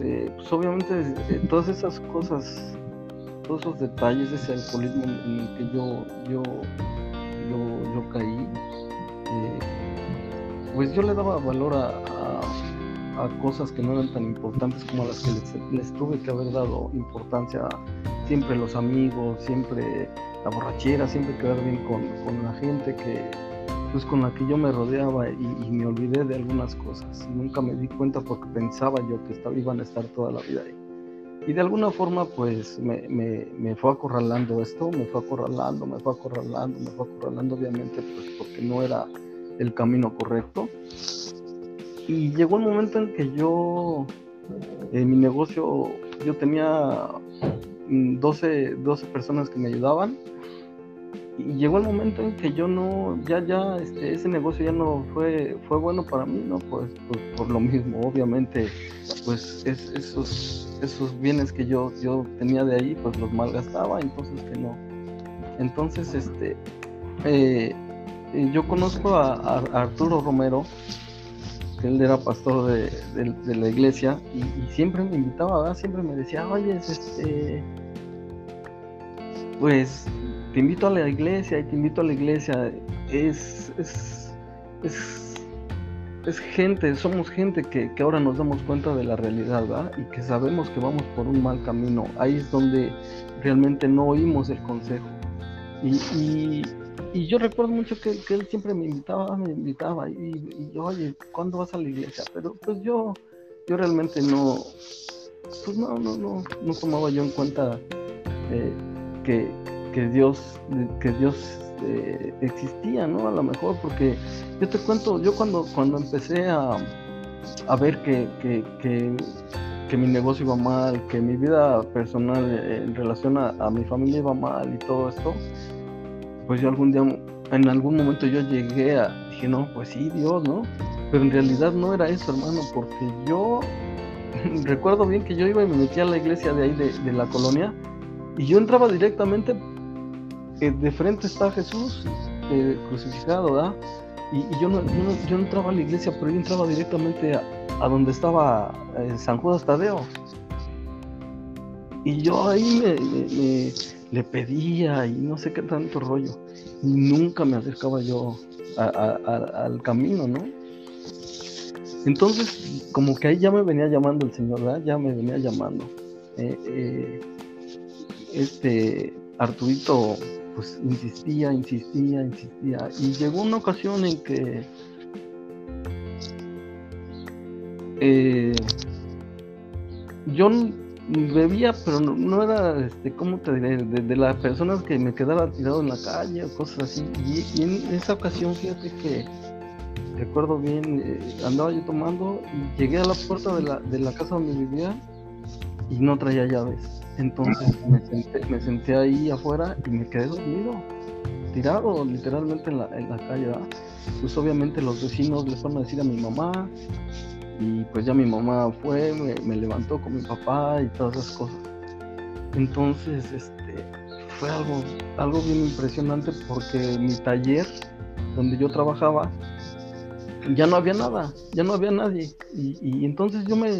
C: Eh, pues obviamente eh, todas esas cosas todos esos detalles de ese alcoholismo en el que yo, yo, yo, caí, pues yo le daba valor a, a, cosas que no eran tan importantes como las que les, tuve que haber dado importancia. Siempre los amigos, siempre la borrachera, siempre quedar bien con, con la gente que, pues con la que yo me rodeaba y, me olvidé de algunas cosas. Nunca me di cuenta porque pensaba yo que estaba, iban a estar toda la vida ahí. Y de alguna forma, pues me, me, me, fue acorralando esto, me fue acorralando, me fue acorralando, me fue acorralando, obviamente, pues porque no era el camino correcto. Y llegó un momento en que yo, en mi negocio, yo tenía 12, 12 personas que me ayudaban y llegó el momento en que yo no, ya, ya, este, ese negocio ya no fue, fue bueno para mí, ¿no? Pues, pues por lo mismo, obviamente, pues es, esos, esos bienes que yo, yo tenía de ahí, pues los malgastaba, entonces que no. Entonces, este, eh, yo conozco a, Arturo Romero, porque él era pastor de, la iglesia y, siempre me invitaba, siempre me decía, oye, este, pues te invito a la iglesia y te invito a la iglesia. Es, es, es, gente, somos gente que, ahora nos damos cuenta de la realidad ¿verdad? y que sabemos que vamos por un mal camino. Ahí es donde realmente no oímos el consejo. Y, y, yo recuerdo mucho que, él siempre me invitaba, me invitaba y, yo, oye, ¿cuándo vas a la iglesia? Pero pues yo, yo realmente no, pues no, no, no, no tomaba yo en cuenta eh, que, que Dios, que Dios eh, existía, ¿no? A lo mejor, porque yo te cuento, yo cuando, cuando empecé a, a ver que, que, que, mi negocio iba mal, que mi vida personal eh, en relación a, a, mi familia iba mal y todo esto, pues yo algún día, en algún momento yo llegué a, dije, no, pues sí, Dios, ¿no? Pero en realidad no era eso, hermano, porque yo recuerdo bien que yo iba y me metía a la iglesia de ahí de, de la colonia y yo entraba directamente de frente está Jesús eh, crucificado, ¿verdad? Y, yo, no, yo, no, entraba a la iglesia, pero yo entraba directamente a, donde estaba eh, San Judas Tadeo. Y yo ahí me, le pedía y no sé qué tanto rollo. Y nunca me acercaba yo al camino, ¿no? Entonces, como que ahí ya me venía llamando el Señor, ¿verdad? Ya me venía llamando. Eh, este Arturito pues insistía, insistía, insistía. Y llegó una ocasión en que eh, yo bebía, pero no, era, este, ¿cómo te diré? De, las personas que me quedaba tirado en la calle o cosas así. Y, en esa ocasión, fíjate que recuerdo bien, eh, andaba yo tomando y llegué a la puerta de la, de la casa donde vivía y no traía llaves. Entonces me senté, ahí afuera y me quedé dormido, tirado literalmente en la, en la calle. Pues obviamente los vecinos le fueron a decir a mi mamá y pues ya mi mamá fue, me, levantó con mi papá y todas esas cosas. Entonces, este, fue algo, algo bien impresionante porque mi taller donde yo trabajaba ya no había nada, ya no había nadie. y entonces yo me,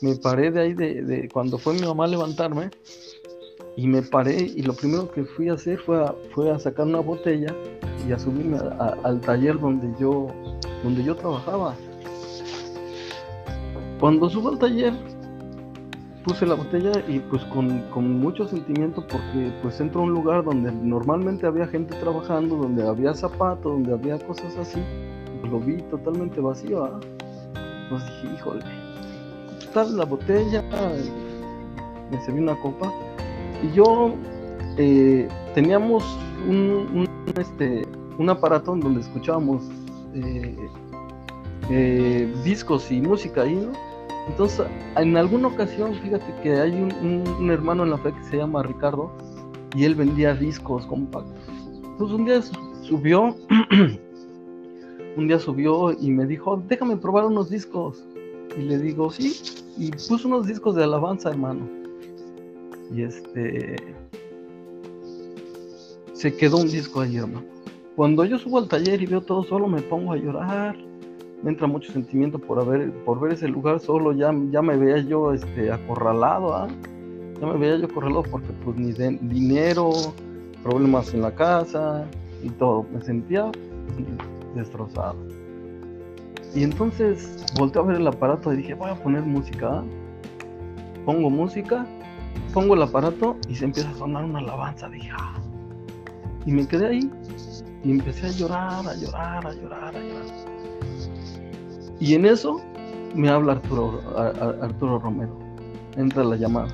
C: me paré de ahí de, cuando fue mi mamá a levantarme y me paré y lo primero que fui a hacer fue a, fue a sacar una botella y a subirme al taller donde yo, donde yo trabajaba. Cuando subo al taller puse la botella y pues con, con, mucho sentimiento porque pues entro a un lugar donde normalmente había gente trabajando, donde había zapatos, donde había cosas así, lo vi totalmente vacío. Entonces dije, híjole, la botella, me serví una copa y yo eh, teníamos un, este, un aparato en donde escuchábamos eh, eh, discos y música ahí, ¿no? Entonces, en alguna ocasión, fíjate que hay un, hermano en la fe que se llama Ricardo y él vendía discos compactos. Entonces un día subió, un día subió y me dijo, déjame probar unos discos. Y le digo, sí, y puso unos discos de alabanza, hermano. Y este. Se quedó un disco ahí, hermano. Cuando yo subo al taller y veo todo solo, me pongo a llorar. Me entra mucho sentimiento por, haber, por ver ese lugar solo. Ya, ya me veía yo este, acorralado. ¿ah? Ya me veía yo acorralado porque, pues, ni de, dinero, problemas en la casa y todo. Me sentía destrozado. Y entonces volteé a ver el aparato y dije, voy a poner música. Pongo música, pongo el aparato y se empieza a sonar una alabanza. Dije, ah". Y me quedé ahí y empecé a llorar, a llorar, a llorar, a llorar. Y en eso me habla Arturo, Arturo Romero. Entra la llamada.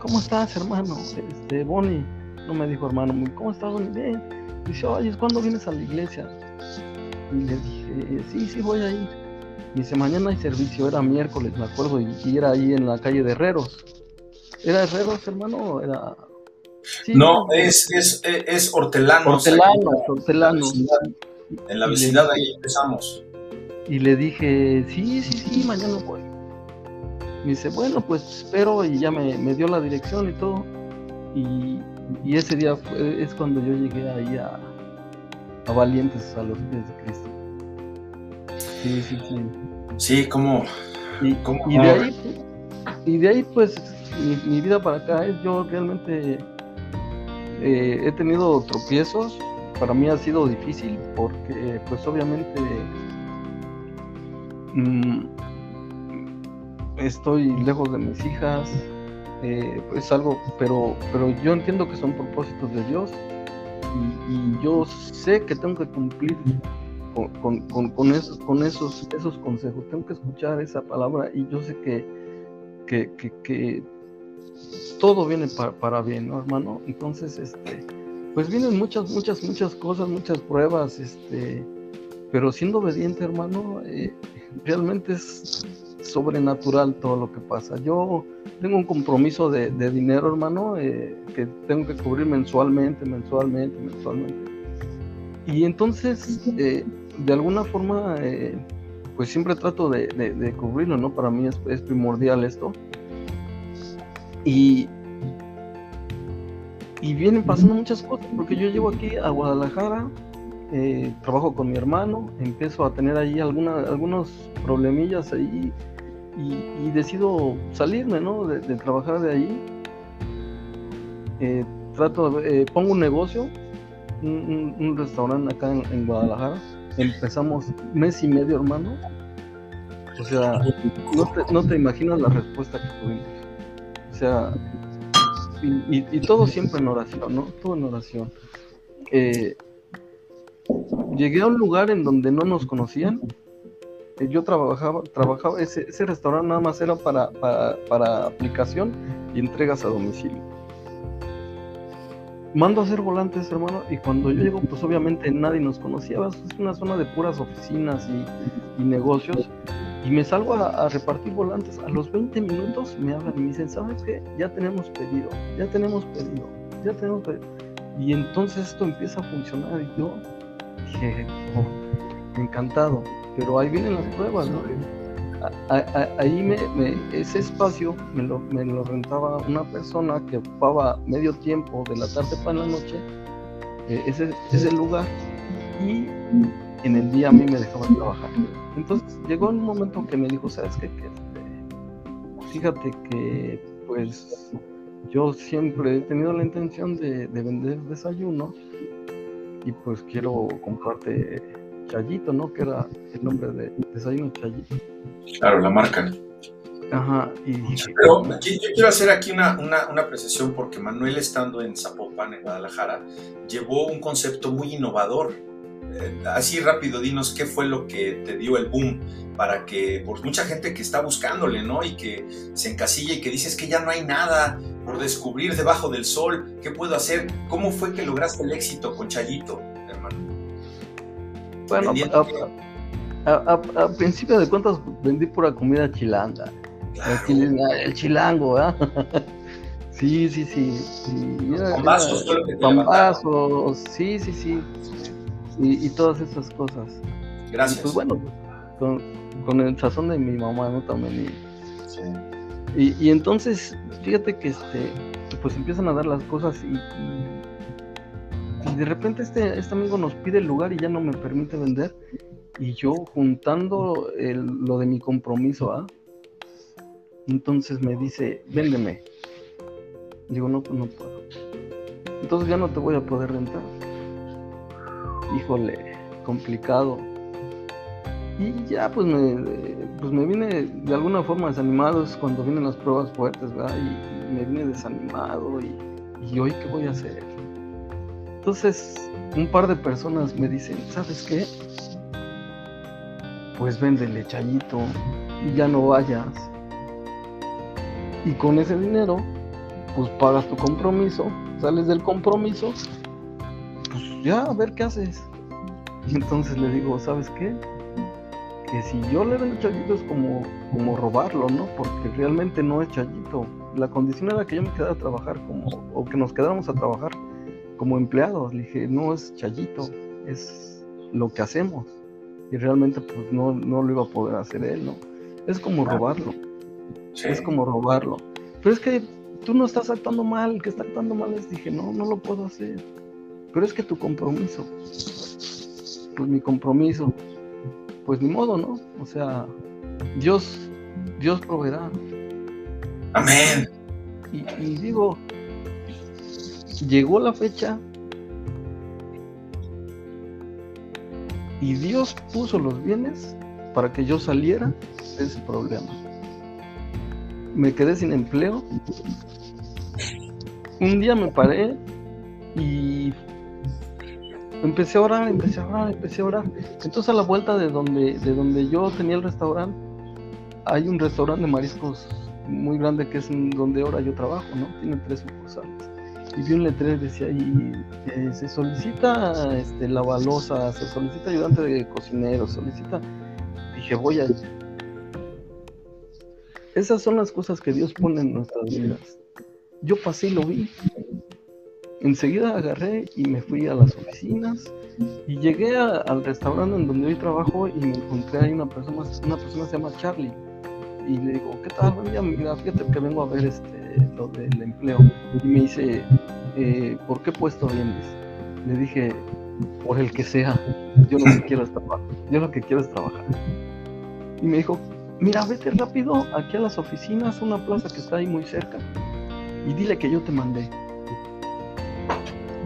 C: ¿Cómo estás, hermano? Este, Bonnie. No me dijo hermano, ¿cómo estás, Bonnie? Bien. Dice, oye, ¿cuándo vienes a la iglesia? Y le dije, sí, sí, voy a ir. Y dice, mañana hay servicio, era miércoles, me acuerdo, y, era ahí en la calle de Herreros. ¿Era Herreros, hermano? Era...
A: no, es, es, es Hortelano.
C: Hortelano,
A: En la vecindad ahí empezamos.
C: Y le dije, sí, sí, sí, mañana voy. Me dice, bueno, pues espero y ya me, me dio la dirección y todo. Y, y ese día fue, es cuando yo llegué ahí a, a valientes a los pies de Cristo. Sí, sí, sí.
A: Sí, ¿cómo?
C: Y, y de ahí, y de ahí pues mi, vida para acá es yo realmente eh, he tenido tropiezos, para mí ha sido difícil porque pues obviamente mm, estoy lejos de mis hijas, eh, es algo, pero, pero yo entiendo que son propósitos de Dios y, yo sé que tengo que cumplir con, esos, con esos, esos consejos, tengo que escuchar esa palabra y yo sé que, todo viene para, para, bien, ¿no, hermano? Entonces, este, pues vienen muchas, muchas, muchas cosas, muchas pruebas, este, pero siendo obediente, hermano, eh, realmente es sobrenatural todo lo que pasa. Yo tengo un compromiso de, dinero, hermano, eh, que tengo que cubrir mensualmente, mensualmente, mensualmente. Y entonces, eh, de alguna forma, eh, pues siempre trato de, cubrirlo, ¿no? Para mí es, primordial esto. Y, y vienen pasando muchas cosas, porque yo llego aquí a Guadalajara, trabajo con mi hermano, empiezo a tener ahí alguna, algunos problemillas ahí y, decido salirme, ¿no? De, trabajar de ahí. Eh, trato, eh, pongo un negocio, un, restaurante acá en, Guadalajara. Empezamos mes y medio, hermano. O sea, no te, imaginas la respuesta que tuvimos. O sea, y, todo siempre en oración, ¿no? Todo en oración. Eh, llegué a un lugar en donde no nos conocían eh, yo trabajaba, trabajaba ese, ese restaurante nada más era para, para, aplicación y entregas a domicilio. Mando a hacer volantes, hermano, y cuando yo llego, pues obviamente nadie nos conocía, es una zona de puras oficinas y, negocios, y me salgo a, repartir volantes. A los 20 minutos me hablan y me dicen, ¿sabes qué? Ya tenemos pedido, ya tenemos pedido, ya tenemos pedido. Y entonces esto empieza a funcionar y yo dije, oh, encantado pero ahí vienen las pruebas, ¿no? Ahí me, ese espacio me lo, rentaba una persona que ocupaba medio tiempo de la tarde para la noche, eh, ese, lugar, y en el día a mí me dejaban trabajar. Entonces llegó un momento que me dijo, ¿sabes qué? Que, este, fíjate que pues yo siempre he tenido la intención de, de vender desayuno y pues quiero comprarte Chayito, ¿no? Que era el nombre de Desayuno Chayito.
A: Claro, la marca.
C: Ajá. Y...
A: Pero yo quiero hacer aquí una, una, una, apreciación porque Manuel, estando en Zapopan, en Guadalajara, llevó un concepto muy innovador. Eh, así rápido, dinos qué fue lo que te dio el boom para que, por mucha gente que está buscándole, ¿no? Y que se encasilla y que dices que ya no hay nada por descubrir debajo del sol, ¿qué puedo hacer? ¿Cómo fue que lograste el éxito con Chayito?
C: Bueno, a, principio de cuentas vendí pura comida chilanga. El, chilango, ¿verdad? sí, sí, sí. Bombazos, sí, sí, sí. Y, todas esas cosas.
A: Gracias.
C: pues bueno, con, el sazón de mi mamá, ¿no? También. Y, y, entonces, fíjate que este, pues empiezan a dar las cosas y y de repente este, este amigo nos pide el lugar y ya no me permite vender. Y yo juntando lo de mi compromiso, ¿ah? Entonces me dice, véndeme. Digo, no, no puedo. Entonces ya no te voy a poder rentar. Híjole, complicado. Y ya pues me, pues me vine de alguna forma desanimado, es cuando vienen las pruebas fuertes, ¿verdad? Y, me vine desanimado y, y hoy qué voy a hacer. Entonces, un par de personas me dicen, ¿sabes qué? Pues véndele chayito y ya no vayas. Y con ese dinero, pues pagas tu compromiso, sales del compromiso, pues ya a ver qué haces. Y entonces le digo, ¿sabes qué? Que si yo le vendo chayito es como, como robarlo, ¿no? Porque realmente no es chayito. La condición era que yo me quedara a trabajar como, o que nos quedáramos a trabajar como empleados. Le dije, no es chayito, es lo que hacemos. Y realmente pues no, no lo iba a poder hacer él, ¿no? Es como robarlo. Es como robarlo. Pero es que tú no estás actuando mal, que está actuando mal les dije, no, no lo puedo hacer. Pero es que tu compromiso, pues mi compromiso, pues ni modo, ¿no? O sea, Dios, Dios proveerá.
A: Amén.
C: Y, y digo, llegó la fecha y Dios puso los bienes para que yo saliera de ese problema. Me quedé sin empleo. Un día me paré y empecé a orar, empecé a orar, empecé a orar. Entonces a la vuelta de donde, de donde yo tenía el restaurante, hay un restaurante de mariscos muy grande que es donde ahora yo trabajo, ¿no? Tiene tres sucursales. Y vi un letrero que decía eh, se solicita este, la balosa, se solicita ayudante de cocinero, solicita... Dije, voy a... Esas son las cosas que Dios pone en nuestras vidas. Yo pasé y lo vi. Enseguida agarré y me fui a las oficinas y llegué al restaurante en donde hoy trabajo y me encontré ahí una persona, una persona se llama Charlie. Y le digo, ¿qué tal? Buen día, mira, fíjate que vengo a ver este, lo del empleo. Y me dice, eh, ¿por qué puesto vienes? Le dije, por el que sea, yo lo que quiero es trabajar, yo lo que quiero es trabajar. Y me dijo, mira, vete rápido aquí a las oficinas, una plaza que está ahí muy cerca, y dile que yo te mandé.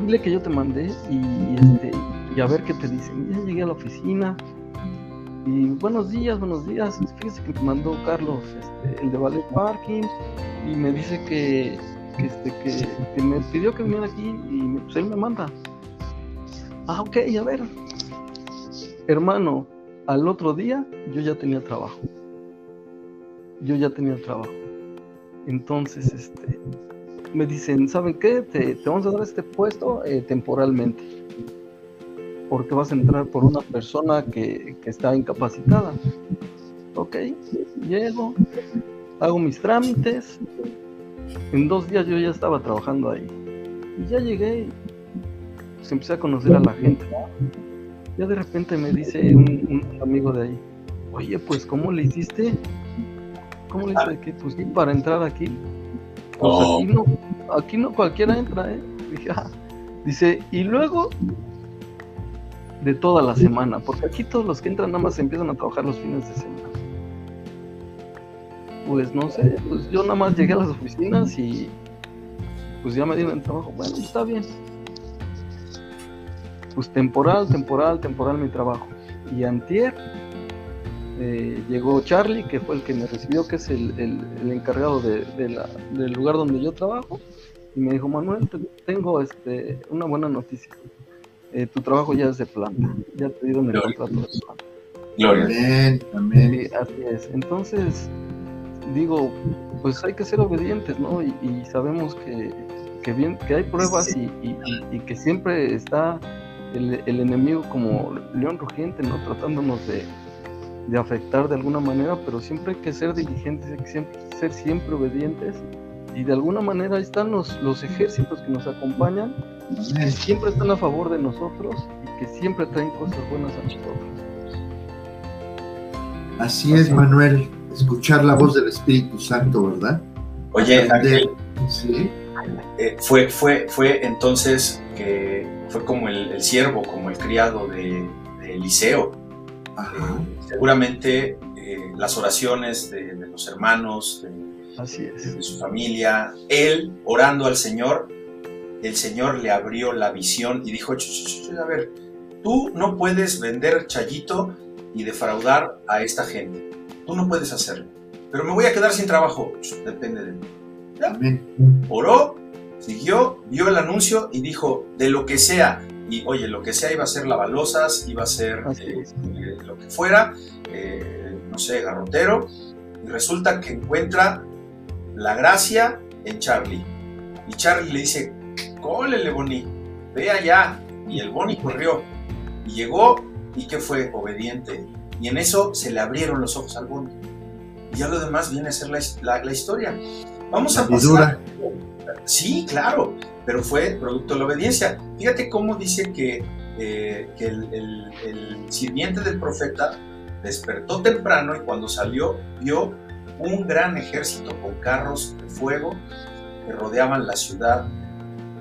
C: Dile que yo te mandé y, este, y a ver qué te dicen. Ya llegué a la oficina y buenos días, buenos días. Fíjese que me mandó Carlos, este, el de Ballet Parking, y me dice que, este, que me pidió que viniera aquí y pues él me manda. Ah, ok, a ver. Hermano, al otro día yo ya tenía trabajo. Yo ya tenía trabajo. Entonces, este, me dicen, ¿saben qué? Te, te vamos a dar este puesto eh, temporalmente. Porque vas a entrar por una persona que, que está incapacitada. Ok, llego, hago mis trámites. En dos días yo ya estaba trabajando ahí. Y ya llegué pues, empecé a conocer a la gente. Ya de repente me dice un, un amigo de ahí, oye, pues ¿cómo le hiciste? ¿Cómo le hice? que Pues sí, para entrar aquí. Pues
A: Oh.
C: aquí no, aquí no cualquiera entra, ¿eh? Dije, "Ah". Dice, y luego de toda la semana, porque aquí todos los que entran nada más empiezan a trabajar los fines de semana. Pues no sé, pues yo nada más llegué a las oficinas y pues ya me dieron trabajo. Bueno, está bien. Pues temporal, temporal, temporal mi trabajo. Y antier eh, llegó Charlie, que fue el que me recibió, que es el, el- encargado de la- del lugar donde yo trabajo, y me dijo, Manuel, te- tengo este, una buena noticia. Eh, tu trabajo ya es de planta, ya te dieron el
A: Gloria.
C: contrato de planta.
A: Gloria.
B: Amén, amén.
C: Sí, así es. Entonces, digo, pues hay que ser obedientes, ¿no? Y, y sabemos que, que, bien, que hay pruebas y, y- y- y que siempre está el, el enemigo como león rugiente, ¿no? Tratándonos de, de afectar de alguna manera, pero siempre hay que ser diligentes, hay que siempre, ser siempre obedientes. Y de alguna manera ahí están los, los ejércitos que nos acompañan, que siempre están a favor de nosotros y que siempre traen cosas buenas a nosotros.
B: Así es, Manuel. Escuchar la voz del Espíritu Santo, ¿verdad?
A: Oye. Ángel,
B: Sí.
A: eh, fue, fue, fue entonces que fue como el, el siervo, como el criado de, de Eliseo.
B: Ajá.
A: Eh, seguramente eh, las oraciones de, de los hermanos, de,
C: Así es.
A: de su familia, él orando al Señor, el Señor le abrió la visión y dijo, "Ch, ch, ch, a ver, tú no puedes vender chayito y defraudar a esta gente. Tú no puedes hacerlo. Pero me voy a quedar sin trabajo. Ch, Depende de mí.
B: Amén.
A: Oró, siguió, vio el anuncio y dijo, de lo que sea. Y oye, lo que sea iba a ser lavalosas, iba a ser eh, eh, lo que fuera, eh, no sé, garrotero. Y resulta que encuentra la gracia en Charlie. Y Charlie le dice, cólele, Bonnie, ve allá. Y el Bonnie corrió. Y llegó, ¿y qué fue? Obediente. Y en eso se le abrieron los ojos al Bonnie. Y ya lo demás viene a ser la, la- la historia. Vamos a pasar.
B: Sabiduría.
A: Sí, claro, pero fue producto de la obediencia. Fíjate cómo dice que, eh, que el, el- el sirviente del profeta despertó temprano y cuando salió vio un gran ejército con carros de fuego que rodeaban la ciudad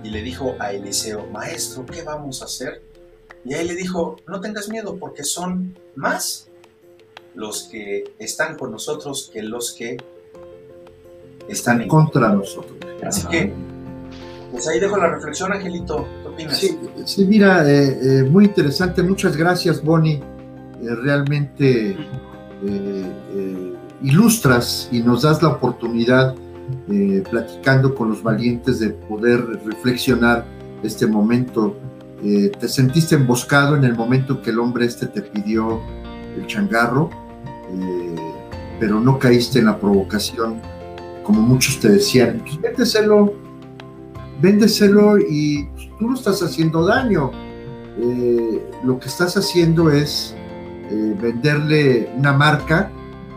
A: y le dijo a Eliseo, maestro, ¿qué vamos a hacer? Y él le dijo, no tengas miedo porque son más los que están con nosotros que los que están en
B: contra nosotros.
A: Así que, pues ahí dejo la reflexión, Angelito. ¿Qué opinas?
B: Sí, mira, eh, eh, muy interesante. Muchas gracias, Bonnie. Eh, realmente ilustras y nos das la oportunidad, platicando con los valientes, de poder reflexionar este momento. te sentiste emboscado en el momento que el hombre este te pidió el changarro, pero no caíste en la provocación como muchos te decían, pues véndeselo, véndeselo y tú no estás haciendo daño. Eh, lo que estás haciendo es eh, venderle una marca,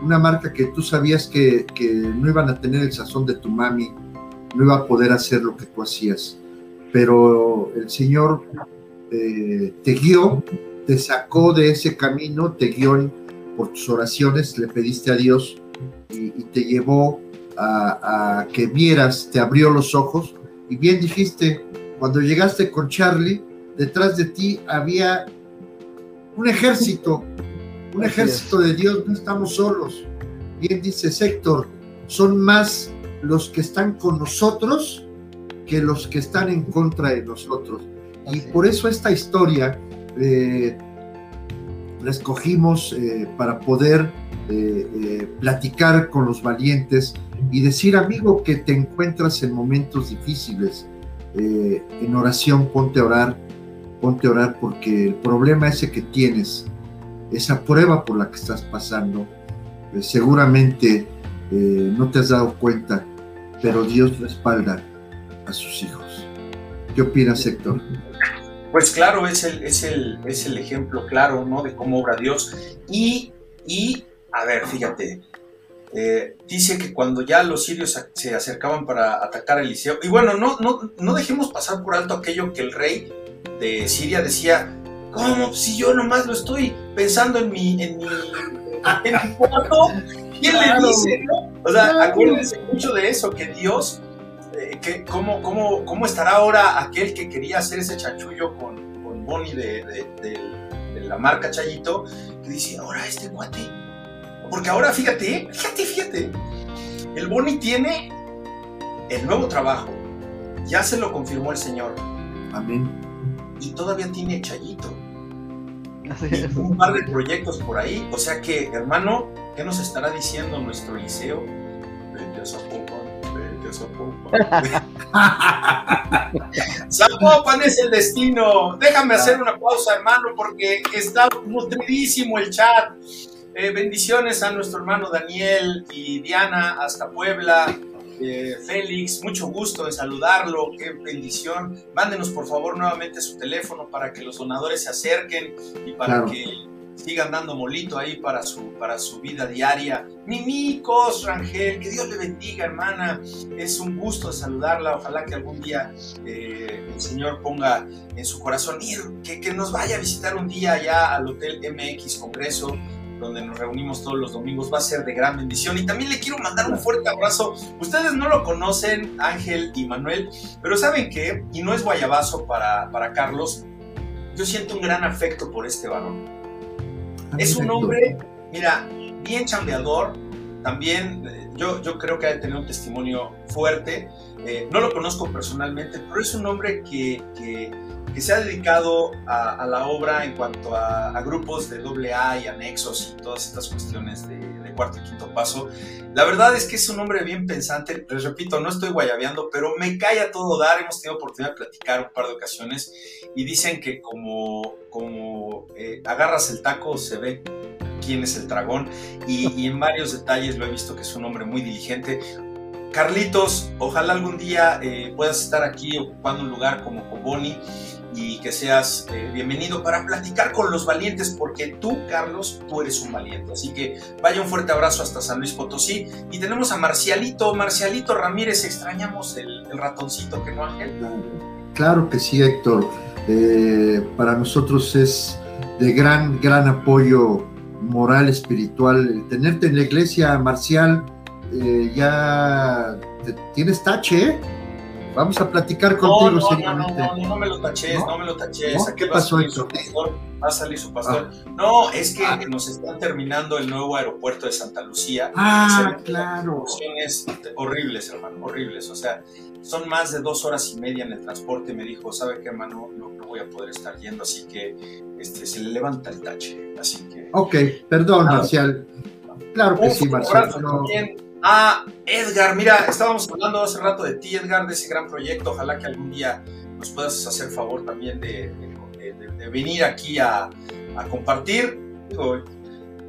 B: una marca que tú sabías que, no iban a tener el sazón de tu mami, no iba a poder hacer lo que tú hacías. Pero el Señor eh, te guió, te sacó de ese camino, te guió por tus oraciones, le pediste a Dios y, y te llevó a, que vieras, te abrió los ojos y bien dijiste, cuando llegaste con Charlie, detrás de ti había un ejército, un ejército de Dios, no estamos solos. Bien dice Héctor, son más los que están con nosotros que los que están en contra de nosotros. Y por eso esta historia eh, la escogimos eh, para poder eh, platicar con los valientes y decir, amigo, que te encuentras en momentos difíciles, eh, en oración, ponte a orar, ponte a orar porque el problema ese que tienes, esa prueba por la que estás pasando, eh, seguramente eh, no te has dado cuenta, pero Dios respalda a sus hijos. ¿Qué opinas, Héctor?
A: Pues claro, es el, es el, es el ejemplo claro, ¿no? De cómo obra Dios. Y, y, a ver, fíjate, eh, dice que cuando ya los sirios se acercaban para atacar a Eliseo, y bueno, no, no, no dejemos pasar por alto aquello que el rey de Siria decía, ¿cómo? Si yo nomás lo estoy pensando en mi, en mi, en cuarto, ¿quién le dice? O sea, acuérdense mucho de eso, que Dios, eh, que cómo, cómo, ¿cómo estará ahora aquel que quería hacer ese chanchullo con, con Bonnie de, de, de la marca Chayito, que dice, ahora este cuate porque ahora fíjate, fíjate, fíjate. El Boni tiene el nuevo trabajo. Ya se lo confirmó el Señor.
B: Amén.
A: Y todavía tiene Chayito. Un par de proyectos por ahí. O sea que, hermano, ¿qué nos estará diciendo nuestro liceo? Vete a Zapopan, vete a Zapopan. Zapopan es el destino. Déjame hacer una pausa, hermano, porque está nutridísimo el chat. Eh, bendiciones a nuestro hermano Daniel y Diana hasta Puebla. Eh, Félix, mucho gusto de saludarlo, qué bendición. Mándenos por favor nuevamente su teléfono para que los donadores se acerquen y para que sigan dando molito ahí para su, para su vida diaria. Mimicos, Rangel, que Dios le bendiga, hermana. Es un gusto de saludarla. Ojalá que algún día eh, el Señor ponga en su corazón ir, que, que nos vaya a visitar un día ya al Hotel MX Congreso donde nos reunimos todos los domingos, va a ser de gran bendición. Y también le quiero mandar un fuerte abrazo. Ustedes no lo conocen, Ángel y Manuel, pero saben que, y no es guayabazo para, para Carlos, yo siento un gran afecto por este varón. Es un hombre, mira, bien chambeador, también yo, yo creo que ha de tener un testimonio fuerte. Eh, no lo conozco personalmente, pero es un hombre que, que que se ha dedicado a, la obra en cuanto a, grupos de AA y anexos y todas estas cuestiones de, cuarto y quinto paso. La verdad es que es un hombre bien pensante, les repito, no estoy guayabeando, pero me cae a todo dar, hemos tenido oportunidad de platicar un par de ocasiones y dicen que como, como eh, agarras el taco se ve quién es el dragón y, y, en varios detalles lo he visto que es un hombre muy diligente. Carlitos, ojalá algún día eh, puedas estar aquí ocupando un lugar como Coboni y que seas eh, bienvenido para platicar con los valientes, porque tú, Carlos, tú eres un valiente. Así que vaya un fuerte abrazo hasta San Luis Potosí. Y tenemos a Marcialito, Marcialito Ramírez, extrañamos el, ratoncito, ¿que no, Ángel?
B: Claro que sí, Héctor. Eh, para nosotros es de gran, gran apoyo moral, espiritual. Tenerte en la iglesia, Marcial, eh, ya tienes tache, Vamos a platicar contigo
A: no, no,
B: seriamente.
A: No, no, no, me lo taches, no, me lo taches.
B: ¿Qué pasó, Héctor?
A: Va a salir su pastor. Ah. No, es que ah. nos están terminando el nuevo aeropuerto de Santa Lucía.
B: Ah, claro.
A: Horribles, hermano, horribles. O sea, son más de dos horas y media en el transporte. Me dijo, ¿sabe qué, hermano? No, no voy a poder estar yendo, así que este, se le levanta el tache. Así que.
B: Ok, perdón, Marcial. Claro que sí, Marcial.
A: Ah, Edgar, mira, estábamos hablando hace rato de ti, Edgar, de ese gran proyecto. Ojalá que algún día nos puedas hacer favor también de, venir aquí a, compartir. Digo,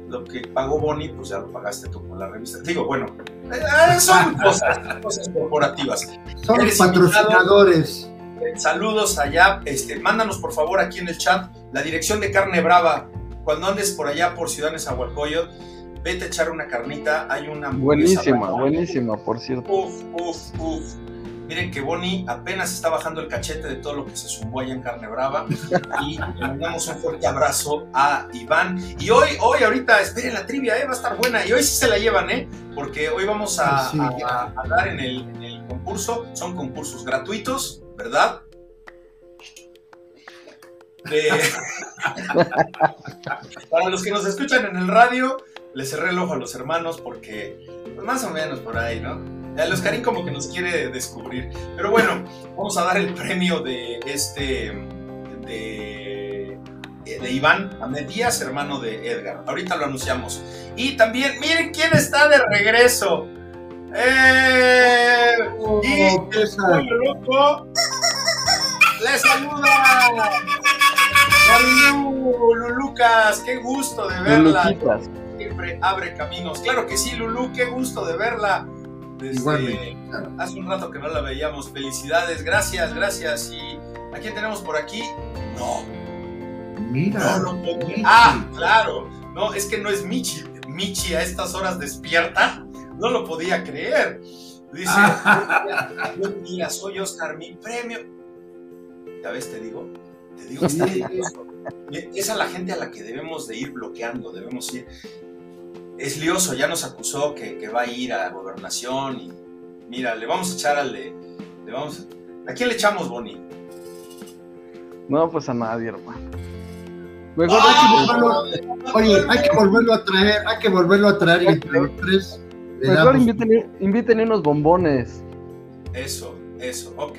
A: lo que pagó Bonnie, pues ya lo pagaste tú con la revista. Digo, bueno, eh, son cosas, cosas corporativas.
B: Son patrocinadores.
A: Saludos allá. Este, mándanos por favor aquí en el chat la dirección de Carne Brava. Cuando andes por allá por Ciudad Nezahualcóyotl, vete a echar una carnita, hay una
C: buenísima, buenísima, por cierto.
A: Uf, uf, uf. Miren que Bonnie apenas está bajando el cachete de todo lo que se zumbó allá en Carne Brava y le mandamos un fuerte abrazo a Iván. Y hoy, hoy, ahorita, esperen la trivia, ¿eh? va a estar buena. Y hoy sí se la llevan, ¿eh? Porque hoy vamos a, a, dar en el, en el concurso. Son concursos gratuitos, ¿verdad? Para los que nos escuchan en el radio, le cerré el ojo a los hermanos porque, pues, más o menos por ahí, ¿no? A los Karim como que nos quiere descubrir. Pero bueno, vamos a dar el premio de este, de, de Iván Ahmed Díaz, hermano de Edgar. Ahorita lo anunciamos. Y también, miren quién está de regreso. ¡Eh! y oh, el loco le saluda. Lulu, Lucas, qué gusto de verla siempre abre caminos. Claro que sí, Lulu, qué gusto de verla. Desde hace un rato que no la veíamos. Felicidades, gracias, gracias. ¿Y a quién tenemos por aquí? No.
B: Mira.
A: ah, claro. No, es que no es Michi. Michi a estas horas despierta. No lo podía creer. Dice, mira, soy Oscar, mi premio. Ya ves, te digo. Te digo, es a la gente a la que debemos de ir bloqueando, debemos ir es lioso, ya nos acusó que, va a ir a gobernación y mira, le vamos a echar al de... Le vamos, ¿A quién le echamos, Boni?
C: No, pues a nadie, hermano.
B: Mejor hay que volverlo, oye, hay que volverlo a traer, hay que volverlo a traer y entre los tres.
C: Mejor invítenle unos bombones.
A: Eso, eso, ok.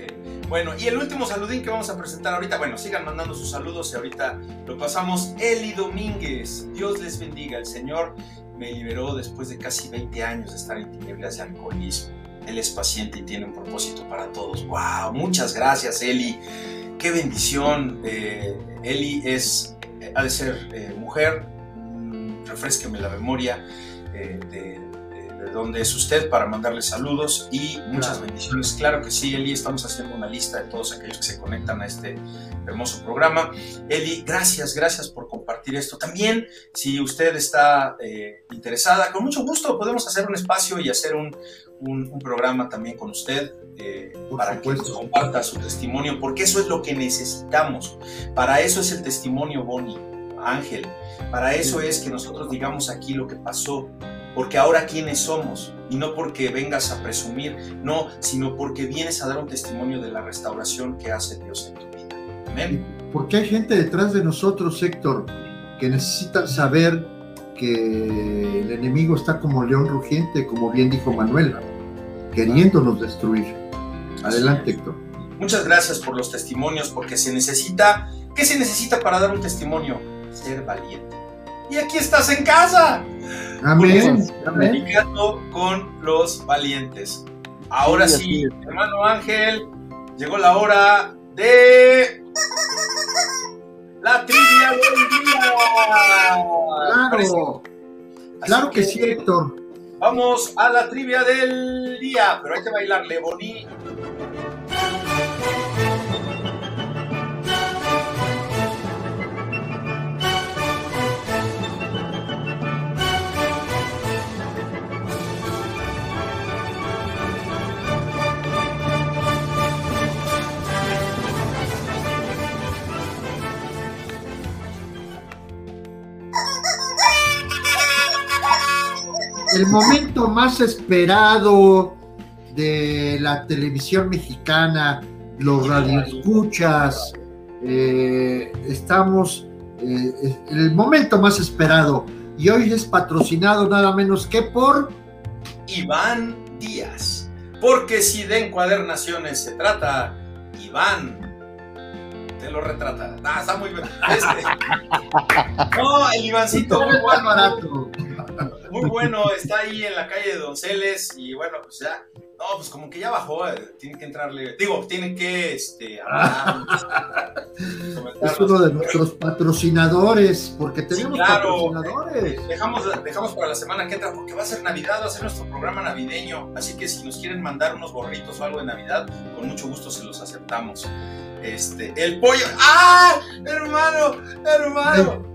A: Bueno, y el último saludín que vamos a presentar ahorita, bueno, sigan mandando sus saludos y ahorita lo pasamos. Eli Domínguez, Dios les bendiga, el Señor me liberó después de casi 20 años de estar en tinieblas de alcoholismo. Él es paciente y tiene un propósito para todos. ¡Wow! Muchas gracias, Eli. ¡Qué bendición! Eh, Eli es, eh, ha de ser eh, mujer. Mm, refresqueme la memoria de de dónde es usted para mandarle saludos y muchas bendiciones. Claro que sí, Eli, estamos haciendo una lista de todos aquellos que se conectan a este hermoso programa. Eli, gracias, gracias por compartir esto. También, si usted está eh, interesada, con mucho gusto podemos hacer un espacio y hacer un, un, programa también con usted eh, para que nos comparta su testimonio, porque eso es lo que necesitamos. Para eso es el testimonio, Bonnie, Ángel. Para eso es que nosotros digamos aquí lo que pasó, porque ahora quiénes somos, y no porque vengas a presumir, no, sino porque vienes a dar un testimonio de la restauración que hace Dios en tu vida. Amén.
B: Porque hay gente detrás de nosotros, Héctor, que necesitan saber que el enemigo está como león rugiente, como bien dijo Manuel, queriéndonos destruir. Adelante, Héctor.
A: Muchas gracias por los testimonios, porque se necesita, ¿qué se necesita para dar un testimonio? Ser valiente. Y aquí estás en casa.
B: Amén.
A: con los valientes. Ahora sí, hermano Ángel, llegó la hora de la trivia del día.
B: Claro, claro que, sí, Héctor.
A: Vamos a la trivia del día, pero hay que bailarle bonito.
B: El momento más esperado de la televisión mexicana, los radioescuchas, eh, estamos eh, en el momento más esperado y hoy es patrocinado nada menos que por
A: Iván Díaz. Porque si de encuadernaciones se trata, Iván te lo retrata. Ah, está muy bien. Este. No, el Ivancito muy. Muy bueno, está ahí en la calle de Donceles y bueno, pues ya no, pues como que ya bajó, eh, tiene que entrarle, digo, tiene que este, hablar,
B: Es uno de nuestros patrocinadores, porque tenemos patrocinadores.
A: Dejamos, dejamos para la semana que entra, porque va a ser Navidad, va a ser nuestro programa navideño, así que si nos quieren mandar unos gorritos o algo de Navidad, con mucho gusto se los aceptamos. Este, el pollo, ¡ah! Hermano, hermano.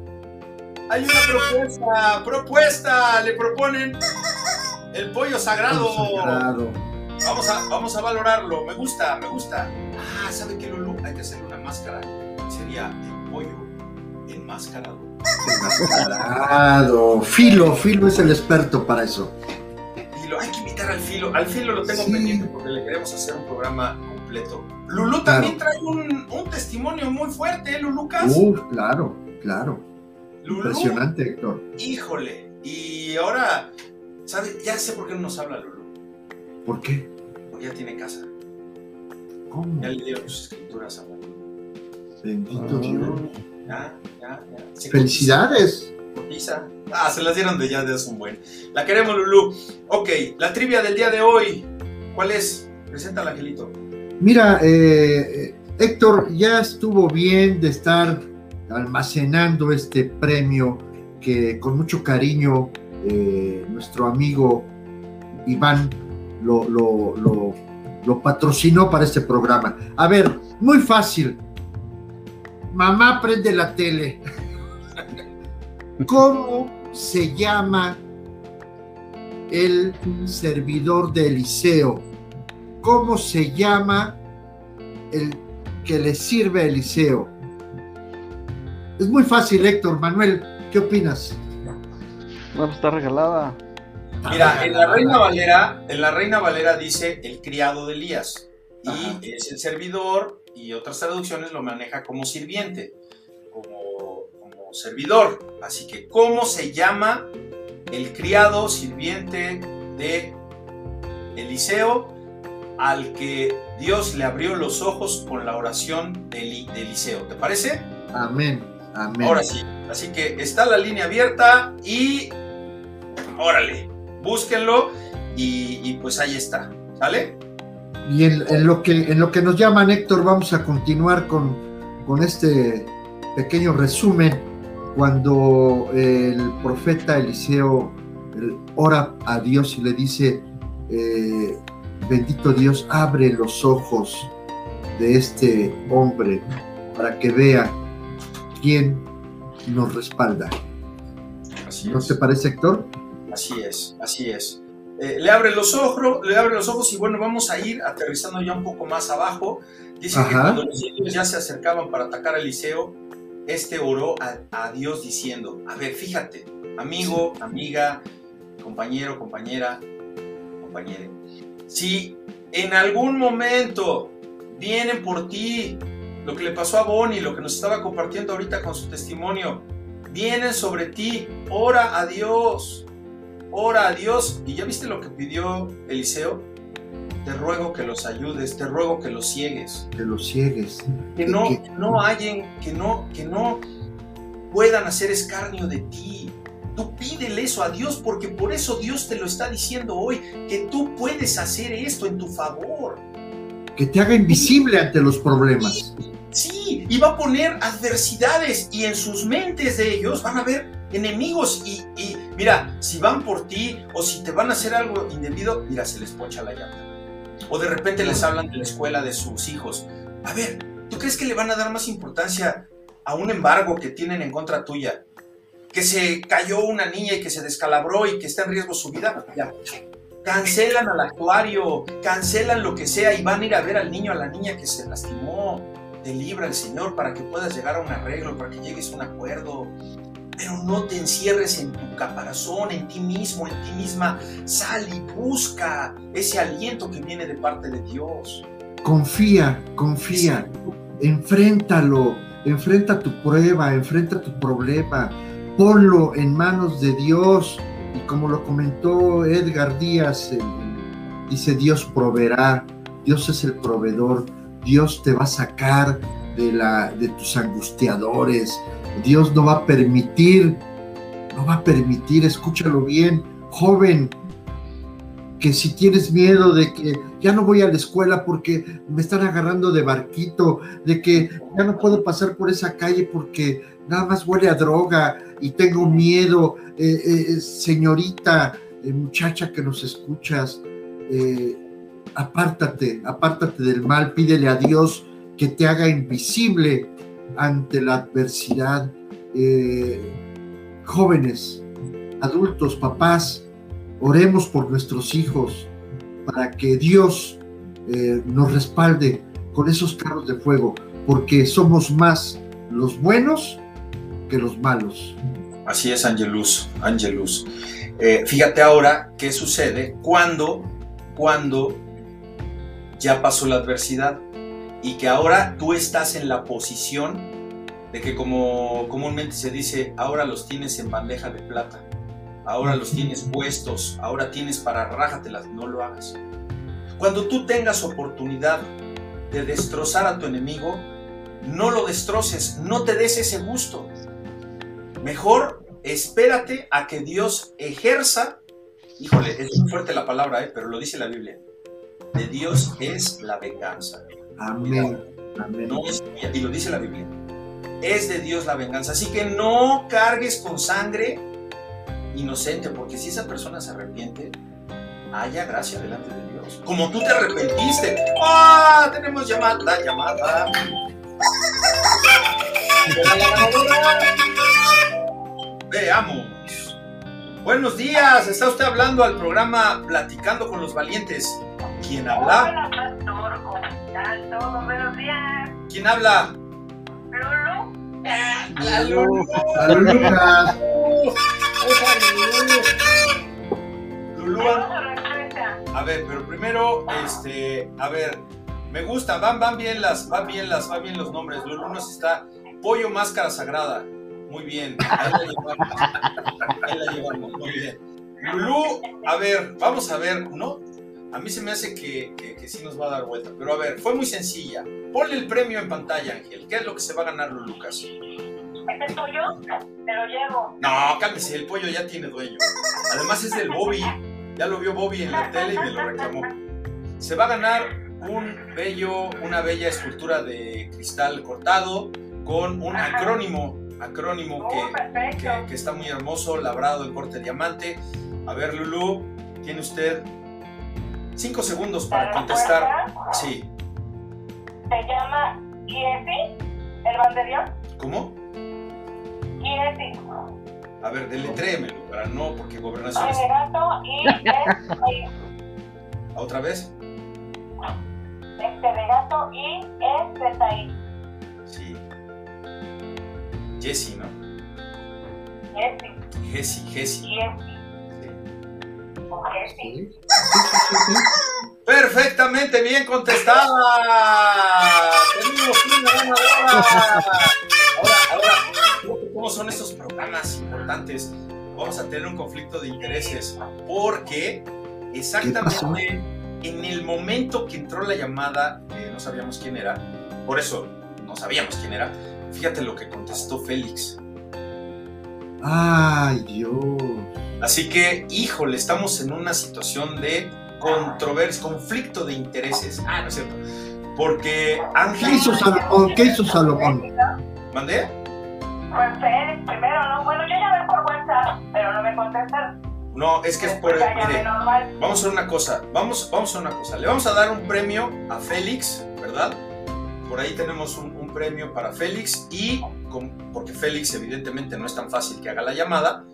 A: Hay una propuesta, propuesta, le proponen el pollo sagrado. Vamos a, vamos a valorarlo. Me gusta, me gusta. Ah, ¿sabe qué, Lulu? Hay que hacerle una máscara. Sería el pollo enmascarado.
B: Enmascarado. Filo, Filo es el experto para eso.
A: Filo, hay que invitar al Filo. Al Filo lo tengo pendiente porque le queremos hacer un programa completo. Lulu también trae un, un, testimonio muy fuerte, ¿eh, Lulucas?
B: Uh, claro, claro. Impresionante, Héctor.
A: Híjole. Y ahora, ¿sabe? Ya sé por qué no nos habla Lulu.
B: ¿Por qué?
A: Porque ya tiene casa.
B: ¿Cómo?
A: Ya le dio sus escrituras a la
B: Bendito ah. Dios.
A: Ya, ya, ya.
B: Felicidades.
A: Cotiza. Ah, se las dieron de ya de un buen. La queremos, Lulu. Ok, la trivia del día de hoy. ¿Cuál es? Presenta Angelito.
B: Mira, eh, Héctor, ya estuvo bien de estar almacenando este premio que con mucho cariño eh, nuestro amigo Iván lo, lo, lo, patrocinó para este programa. A ver, muy fácil. Mamá prende la tele. ¿Cómo se llama el servidor de Eliseo? ¿Cómo se llama el que le sirve a Eliseo? Es muy fácil, Héctor. Manuel, ¿qué opinas?
C: Bueno, pues está regalada.
A: Mira, en la Reina Valera, en la Reina Valera dice el criado de Elías y es el servidor y otras traducciones lo maneja como sirviente, como, como servidor. Así que, ¿cómo se llama el criado sirviente de Eliseo al que Dios le abrió los ojos con la oración de, Eliseo? ¿Te parece?
B: Amén, amén.
A: Ahora sí, así que está la línea abierta y órale búsquenlo y, pues ahí está, ¿sale?
B: Y en, lo que, en lo que nos llaman, Héctor, vamos a continuar con, con este pequeño resumen cuando el profeta Eliseo ora a Dios y le dice, eh, bendito Dios, abre los ojos de este hombre para que vea quién nos respalda. ¿No te parece, Héctor?
A: Así es, así es. Eh, le abre los ojos, le abre los ojos y bueno, vamos a ir aterrizando ya un poco más abajo. Dice que cuando los indios ya se acercaban para atacar a Eliseo, este oró a, Dios diciendo, a ver, fíjate, amigo, amiga, compañero, compañera, compañere, si en algún momento vienen por ti lo que le pasó a Bonnie, lo que nos estaba compartiendo ahorita con su testimonio, vienen sobre ti, ora a Dios, ora a Dios. ¿Y ya viste lo que pidió Eliseo? Te ruego que los ayudes, te ruego que los ciegues.
B: Que los ciegues.
A: Que no, no hallen, que no, que no puedan hacer escarnio de ti. Tú pídele eso a Dios porque por eso Dios te lo está diciendo hoy, que tú puedes hacer esto en tu favor.
B: Que te haga invisible ante los problemas.
A: Sí, y va a poner adversidades y en sus mentes de ellos van a ver enemigos y, mira, si van por ti o si te van a hacer algo indebido, mira, se les pocha la llanta. O de repente les hablan de la escuela de sus hijos. A ver, ¿tú crees que le van a dar más importancia a un embargo que tienen en contra tuya? Que se cayó una niña y que se descalabró y que está en riesgo su vida. Ya. Cancelan al actuario, cancelan lo que sea y van a ir a ver al niño, a la niña que se lastimó. Te libra el Señor para que puedas llegar a un arreglo, para que llegues a un acuerdo pero no te encierres en tu caparazón, en ti mismo, en ti misma. Sal y busca ese aliento que viene de parte de Dios.
B: Confía, confía, enfréntalo, enfrenta tu prueba, enfrenta tu problema, ponlo en manos de Dios. Y como lo comentó Edgar Díaz, dice Dios proveerá, Dios es el proveedor, Dios te va a sacar de, la, de tus angustiadores, Dios no va a permitir, no va a permitir, escúchalo bien, joven, que si tienes miedo de que ya no voy a la escuela porque me están agarrando de barquito, de que ya no puedo pasar por esa calle porque nada más huele a droga y tengo miedo, eh, eh, señorita, eh, muchacha que nos escuchas, apártate, apártate del mal, pídele a Dios que te haga invisible ante la adversidad. jóvenes, adultos, papás, Oremos por nuestros hijos para que Dios eh, nos respalde con esos carros de fuego, porque somos más los buenos que los malos.
A: Así es, Angelus. Angelus. Eh, fíjate ahora qué sucede cuando, cuando ya pasó la adversidad y que ahora tú estás en la posición de que como comúnmente se dice, ahora los tienes en bandeja de plata ahora los tienes puestos, ahora tienes para rájatelas, no lo hagas. Cuando tú tengas oportunidad de destrozar a tu enemigo, no lo destroces, no te des ese gusto. Mejor espérate a que Dios ejerza, híjole, es muy fuerte la palabra, ¿eh? pero lo dice la Biblia, de Dios es la venganza.
B: Amén.
A: y lo dice la Biblia, es de Dios la venganza. Así que no cargues con sangre inocente, porque si esa persona se arrepiente, haya gracia delante de Dios. Como tú te arrepentiste. ¡Ah! Tenemos llamada, llamada. Veamos. Buenos días, está usted hablando al programa Platicando con los Valientes. ¿Quién habla?
D: Hola, pastor, ¿cómo están todos? Buenos días.
A: ¿Quién habla?
D: Lulu.
B: Lulu.
A: A ver, pero primero, este, a ver, me gusta, van, van bien las, van bien las, van bien los nombres. Lulu nos está Pollo Máscara Sagrada. Muy bien, ahí la llevamos. Ahí la llevamos, muy bien. Lulu, a ver, vamos a ver, ¿no? A mí se me hace que, que, sí nos va a dar vuelta. Pero a ver, fue muy sencilla. Ponle el premio en pantalla, Ángel. ¿Qué es lo que se va a ganar, Lucas?
D: ¿Es tuyo? Te lo llevo.
A: No, cálmese, el pollo ya tiene dueño. Además es del Bobby. Ya lo vio Bobby en la tele y me lo reclamó. Se va a ganar un bello, una bella escultura de cristal cortado con un acrónimo, acrónimo
D: Oh,
A: que, que, que está muy hermoso, labrado en corte diamante. A ver, Lulu, tiene usted cinco segundos para contestar. Sí.
D: Se llama Giesi, el banderón.
A: ¿Cómo?
D: Giesi.
A: A ver, deletréemelo para no, porque gobernación es...
D: de gato y es
A: ¿Otra vez?
D: este de gato y es de ahí.
A: Sí. Jessie, ¿no?
D: Giesi.
A: Jessie, Jessie.
D: Giesi.
A: Sí. Perfectamente bien contestada. Tenemos una ganadora. Ahora, ahora, ¿cómo son estos programas importantes? Vamos a tener un conflicto de intereses porque exactamente en el momento que entró la llamada, no sabíamos quién era, por eso no sabíamos quién era, fíjate lo que contestó Félix.
B: Ay, Dios.
A: Así que, híjole, estamos en una situación de controversia, conflicto de intereses. Ah, no es cierto. Porque Ángel.
B: ¿Qué hizo Salomón? ¿Qué hizo Salomón?
A: ¿Mandé?
D: Pues Félix primero, ¿no? Bueno, yo llamé por WhatsApp, pero no me contestaron.
A: No, es que es por.
D: Ya llamé
A: Mire, vamos a hacer una cosa. Vamos, vamos a hacer una cosa. Le vamos a dar un premio a Félix, ¿verdad? Por ahí tenemos un, un premio para Félix y, con- porque Félix evidentemente no es tan fácil que haga la llamada.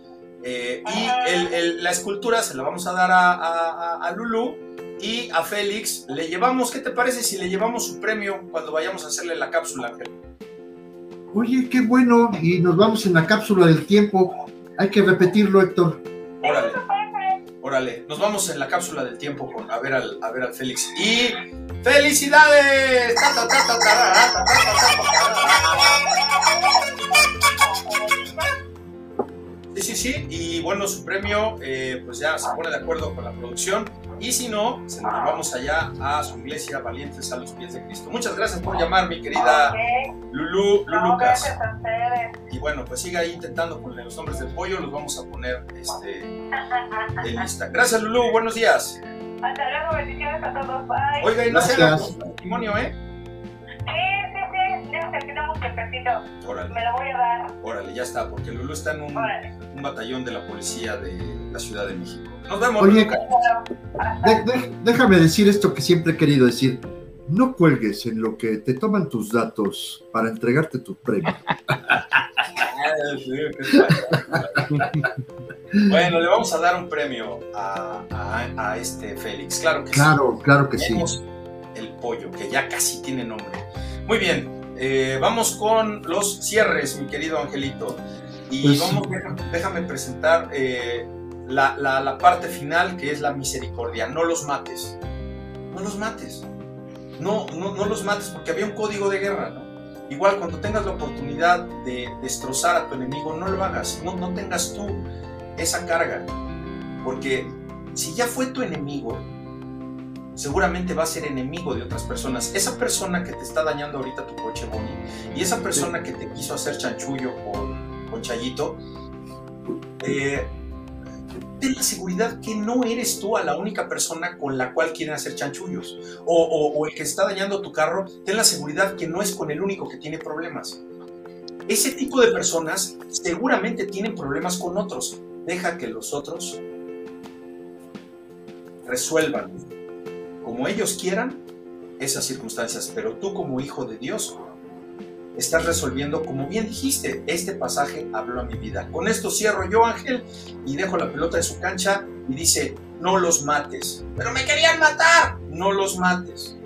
A: eh, y el- el- la escultura se la vamos a dar a, a, a- a Lulu y a Félix le llevamos, ¿qué te parece si le llevamos su premio cuando vayamos a hacerle la cápsula, Ángel?
B: Oye, qué bueno. Y nos vamos en la cápsula del tiempo. Hay que repetirlo, Héctor.
A: Nos vamos en la cápsula del tiempo con, a, ver al, a ver al Félix. Y felicidades. Sí, sí, sí. Y bueno, su premio eh, pues ya se pone de acuerdo con la producción y si no, se lo llevamos allá a su iglesia, Valientes a los pies de Cristo. Muchas gracias por llamar, mi querida
D: Ok.
A: Lulu,
D: No,
A: Lulucas.
D: gracias a ustedes.
A: Y bueno, pues siga ahí intentando con los nombres del pollo, los vamos a poner este, en lista. Gracias, Lulu, buenos días.
D: Hasta luego, bendiciones a todos. Bye.
A: Oiga, y no se
B: Gracias.
A: con testimonio, ¿eh?
D: Sí, sí, sí. Cafecito.
A: Órale,
D: Me lo voy a dar.
A: órale, ya está, porque Lulu está en un, un batallón de la policía de la Ciudad de México. Nos vemos,
B: Oye, De- de- déjame decir esto que siempre he querido decir. No cuelgues en lo que te toman tus datos para entregarte tu premio.
A: Bueno, le vamos a dar un premio a, a- a este Félix, claro que sí.
B: Claro, claro que sí.
A: Tenemos el pollo, que ya casi tiene nombre. Muy bien, eh, vamos con los cierres, mi querido Angelito. Y
B: Pues-
A: vamos, déjame, déjame presentar eh, la, la- la parte final, que es la misericordia. No los mates. No los mates. No, no, no los mates, porque había un código de guerra, ¿no? Igual, cuando tengas la oportunidad de destrozar a tu enemigo, no lo hagas. No, no tengas tú esa carga. Porque si ya fue tu enemigo, seguramente va a ser enemigo de otras personas. Esa persona que te está dañando ahorita tu coche, Bonnie, y esa persona que te quiso hacer chanchullo con, con Chayito, eh, ten la seguridad que no eres tú a la única persona con la cual quieren hacer chanchullos. O, o- o el que está dañando tu carro, ten la seguridad que no es con el único que tiene problemas. Ese tipo de personas seguramente tienen problemas con otros. Deja que los otros resuelvan como ellos quieran esas circunstancias, pero tú como hijo de Dios estás resolviendo, como bien dijiste, este pasaje habló a mi vida. Con esto cierro yo, Ángel, y dejo la pelota de su cancha y dice, no los mates. Pero me querían matar, no los mates.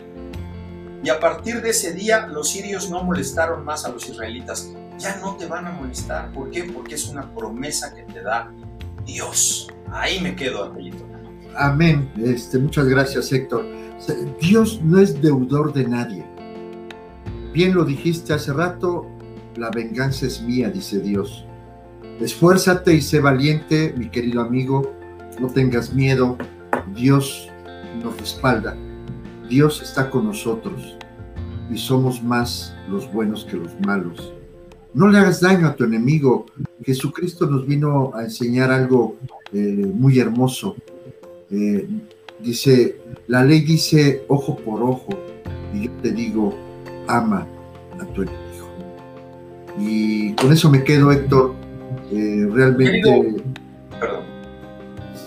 A: Y a partir de ese día los sirios no molestaron más a los israelitas. Ya no te van a molestar. ¿Por qué? Porque es una promesa que te da Dios. Ahí me quedo, Angelito.
B: Amén. Este, muchas gracias, Héctor. Dios no es deudor de nadie. Bien lo dijiste hace rato, la venganza es mía, dice Dios. Esfuérzate y sé valiente, mi querido amigo. No tengas miedo. Dios nos respalda. Dios está con nosotros y somos más los buenos que los malos. No le hagas daño a tu enemigo. Jesucristo nos vino a enseñar algo eh, muy hermoso. Eh, dice, la ley dice ojo por ojo, y yo te digo, ama a tu enemigo. Y con eso me quedo, Héctor. Eh, realmente,
A: Perdón.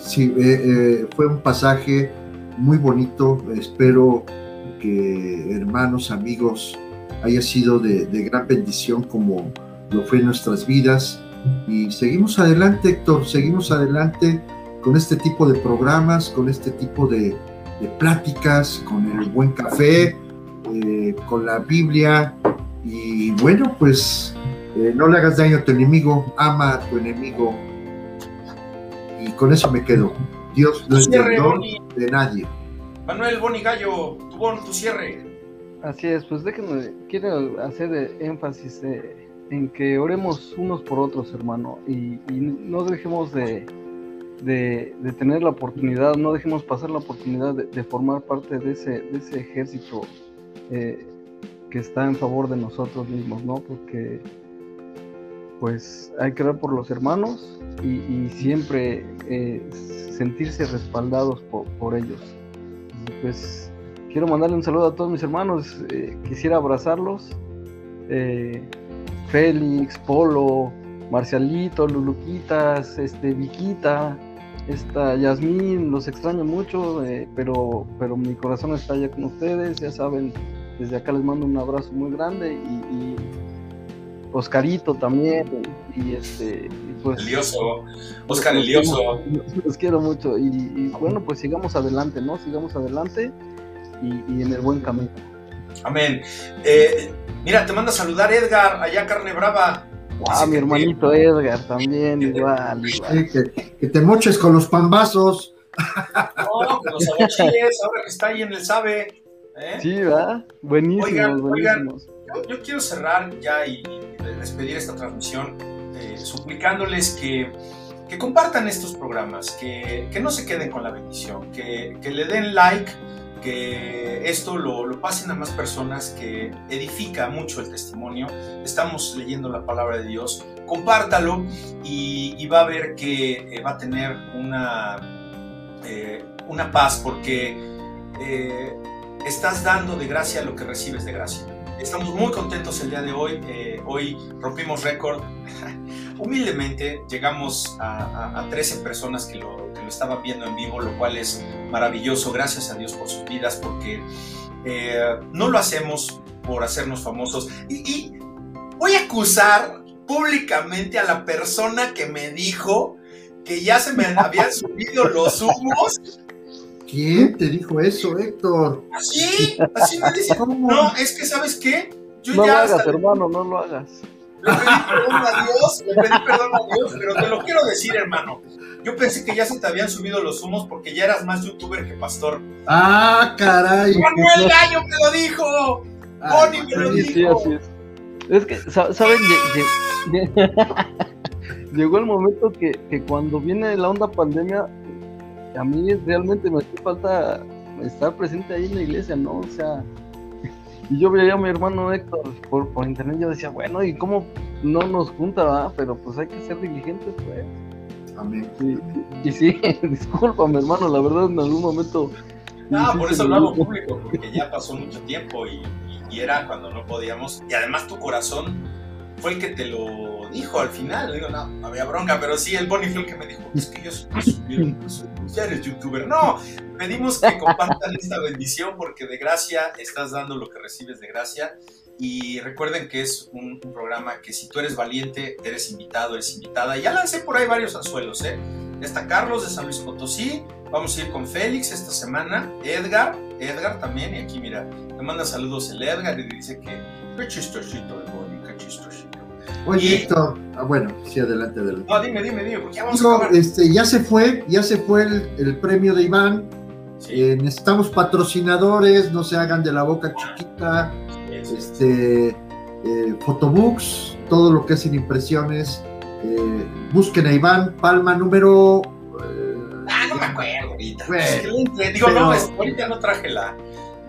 B: sí, eh, fue un pasaje muy bonito. Espero que hermanos, amigos, haya sido de, de gran bendición como lo fue en nuestras vidas. Y seguimos adelante, Héctor, seguimos adelante con este tipo de programas, con este tipo de, de pláticas, con el buen café, eh, con la Biblia. Y bueno, pues eh, no le hagas daño a tu enemigo, ama a tu enemigo. Y con eso me quedo. Dios no es
A: Cierre,
B: deudor
A: Boni.
B: de nadie.
A: Manuel Boni Gallo, tu, bon, tu cierre.
C: Así es, pues déjenme, quiero hacer énfasis eh, en que oremos unos por otros, hermano, y, y no dejemos de, de, tener la oportunidad, no dejemos pasar la oportunidad de, formar parte de ese, de ese ejército eh, que está en favor de nosotros mismos, ¿no? Porque pues hay que orar por los hermanos y, siempre eh, sentirse respaldados por, por ellos. Pues quiero mandarle un saludo a todos mis hermanos, eh, quisiera abrazarlos. Félix, Polo, Marcialito, Luluquitas, este, Viquita, esta Yasmín, los extraño mucho, eh, pero, pero mi corazón está allá con ustedes, ya saben, desde acá les mando un abrazo muy grande y, y Oscarito también, y este, y pues
A: Elioso, Oscar Elioso.
C: los quiero mucho y, y bueno, pues sigamos adelante, ¿no? Sigamos adelante y, y en el buen camino.
A: Amén. Eh, mira, te manda a saludar Edgar, allá Carne Brava.
C: Ah, mi hermanito Edgar también, igual,
B: igual. que, que, te moches con los pambazos.
A: No, con los aguachiles, ahora que está ahí en el Sabe. ¿eh?
C: Sí, ¿verdad? Buenísimo,
A: oigan,
C: buenísimos.
A: Oigan, yo, yo, quiero cerrar ya y despedir esta transmisión eh, suplicándoles que, que, compartan estos programas, que, que, no se queden con la bendición, que, que le den like, que esto lo, lo, pasen a más personas, que edifica mucho el testimonio. Estamos leyendo la palabra de Dios, compártalo y, y va a ver que eh, va a tener una, eh, una paz porque eh, estás dando de gracia lo que recibes de gracia. Estamos muy contentos el día de hoy. Eh, hoy rompimos récord. Humildemente llegamos a, a, a 13 personas que lo, que lo, estaban viendo en vivo, lo cual es maravilloso. Gracias a Dios por sus vidas, porque eh, no lo hacemos por hacernos famosos. Y, y, voy a acusar públicamente a la persona que me dijo que ya se me habían subido los humos
B: ¿Quién te dijo eso, Héctor?
A: Así, así me dice. No, es que, ¿sabes qué?
C: Yo no ya lo hagas, hasta... hermano, no lo hagas.
A: Le pedí perdón a Dios, le pedí perdón a Dios, pero te lo quiero decir, hermano. Yo pensé que ya se te habían subido los humos porque ya eras más youtuber que pastor.
B: ¡Ah, caray!
A: ¡Manuel Gallo me lo dijo! ¡Bonnie me lo
C: sí,
A: dijo!
C: Sí, así es. es que, ¿saben? Llegó el momento que, que cuando viene la onda pandemia, a mí realmente me hace falta estar presente ahí en la iglesia, ¿no? O sea, y yo veía a mi hermano Héctor por, por internet, yo decía, bueno, ¿y cómo no nos junta? Pero pues hay que ser diligentes, pues.
B: Amén.
C: Y, y sí, disculpa, mi hermano, la verdad en algún momento...
A: No, por eso lo hago público, porque ya pasó mucho tiempo y, y, y era cuando no podíamos. Y además tu corazón fue el que te lo dijo al final. Digo, no, no había bronca, pero sí, el Bonnie fue el que me dijo, es que yo soy, ya eres youtuber. No, pedimos que compartan esta bendición porque de gracia estás dando lo que recibes de gracia. Y recuerden que es un, un programa que si tú eres valiente, eres invitado, eres invitada. Ya lancé por ahí varios anzuelos, ¿eh? Está Carlos de San Luis Potosí. Vamos a ir con Félix esta semana. Edgar, Edgar también. Y aquí, mira, me manda saludos el Edgar y dice que qué chistosito el Bonnie, qué chistosito.
B: Oye, y... Héctor, ah, bueno, sí, adelante, adelante.
A: No, dime, dime, dime, porque ya vamos
B: no,
A: a.
B: Este, ya se fue, ya se fue el, el premio de Iván. Sí. Eh, necesitamos patrocinadores, no se hagan de la boca chiquita. Sí, este, eh, photobooks, todo lo que es sin impresiones. Eh, busquen a Iván Palma número.
A: ah, no me acuerdo ahorita. Digo, pero, no, ahorita no traje la,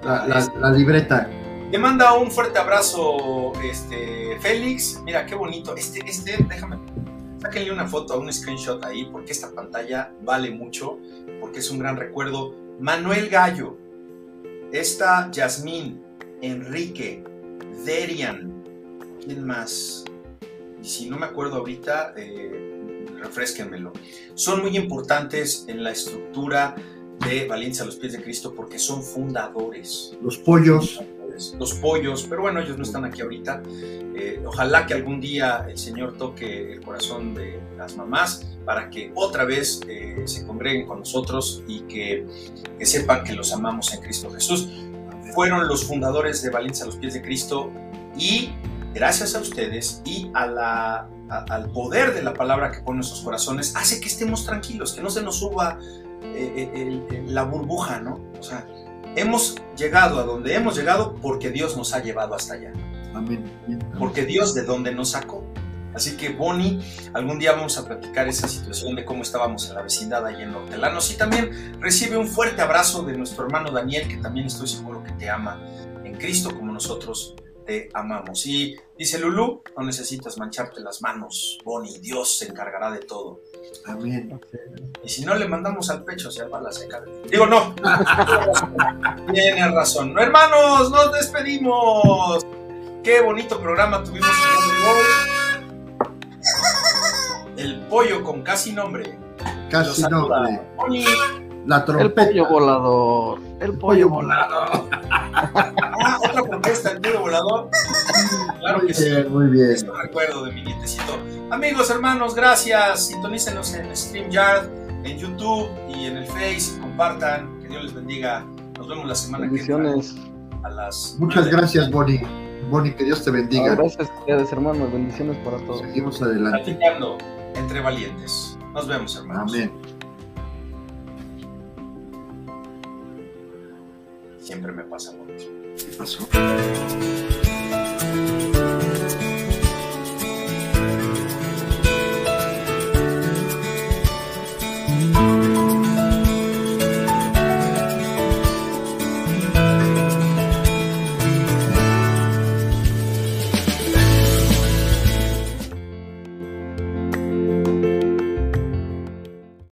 B: la, la, la libreta.
A: Te manda un fuerte abrazo, este, Félix. Mira, qué bonito. Este, este, déjame, sáquenle una foto, un screenshot ahí, porque esta pantalla vale mucho, porque es un gran recuerdo. Manuel Gallo, esta Yasmín, Enrique, Derian, ¿quién más? Y si no me acuerdo ahorita, eh, refresquenmelo. Son muy importantes en la estructura de Valencia a los pies de Cristo porque son fundadores.
B: Los pollos
A: los pollos, pero bueno, ellos no están aquí ahorita. Eh, ojalá que algún día el Señor toque el corazón de las mamás para que otra vez eh, se congreguen con nosotros y que, sepan que los amamos en Cristo Jesús. Fueron los fundadores de Valencia a los pies de Cristo y gracias a ustedes y al poder de la palabra que pone en nuestros corazones, hace que estemos tranquilos, que no se nos suba eh, la burbuja, ¿no? O sea, hemos llegado a donde hemos llegado porque Dios nos ha llevado hasta allá.
B: Amén.
A: Porque Dios de donde nos sacó. Así que Bonnie, algún día vamos a platicar esa situación de cómo estábamos en la vecindad ahí en Hortelanos y también recibe un fuerte abrazo de nuestro hermano Daniel, que también estoy seguro que te ama en Cristo como nosotros te amamos. Y dice Lulu, no necesitas mancharte las manos, Bonnie, Dios se encargará de todo.
B: Amén.
A: Y si no, le mandamos al pecho hacia bala seca. Digo, no. Tienes razón. No, hermanos, nos despedimos. Qué bonito programa tuvimos el hoy. El pollo con casi nombre.
B: Casi nombre. La trompeta.
C: El pollo volador. El pollo volador.
A: ah, otra propuesta, el pollo volador. Claro
B: muy
A: que
B: bien,
A: sí.
B: Muy bien.
A: Esto recuerdo de mi nietecito. Amigos, hermanos, gracias. Sintonícenos en StreamYard, en YouTube y en el Face. Compartan. Que Dios les bendiga. Nos vemos la semana que viene. a las...
B: Muchas gracias, Bonnie. Bonnie, que Dios te bendiga.
C: Ah, gracias a ustedes, hermanos. Bendiciones para todos.
B: Seguimos adelante.
A: Platicando entre valientes. Nos vemos, hermanos.
B: Amén.
A: Siempre me pasa lo mismo.
B: ¿Qué pasó?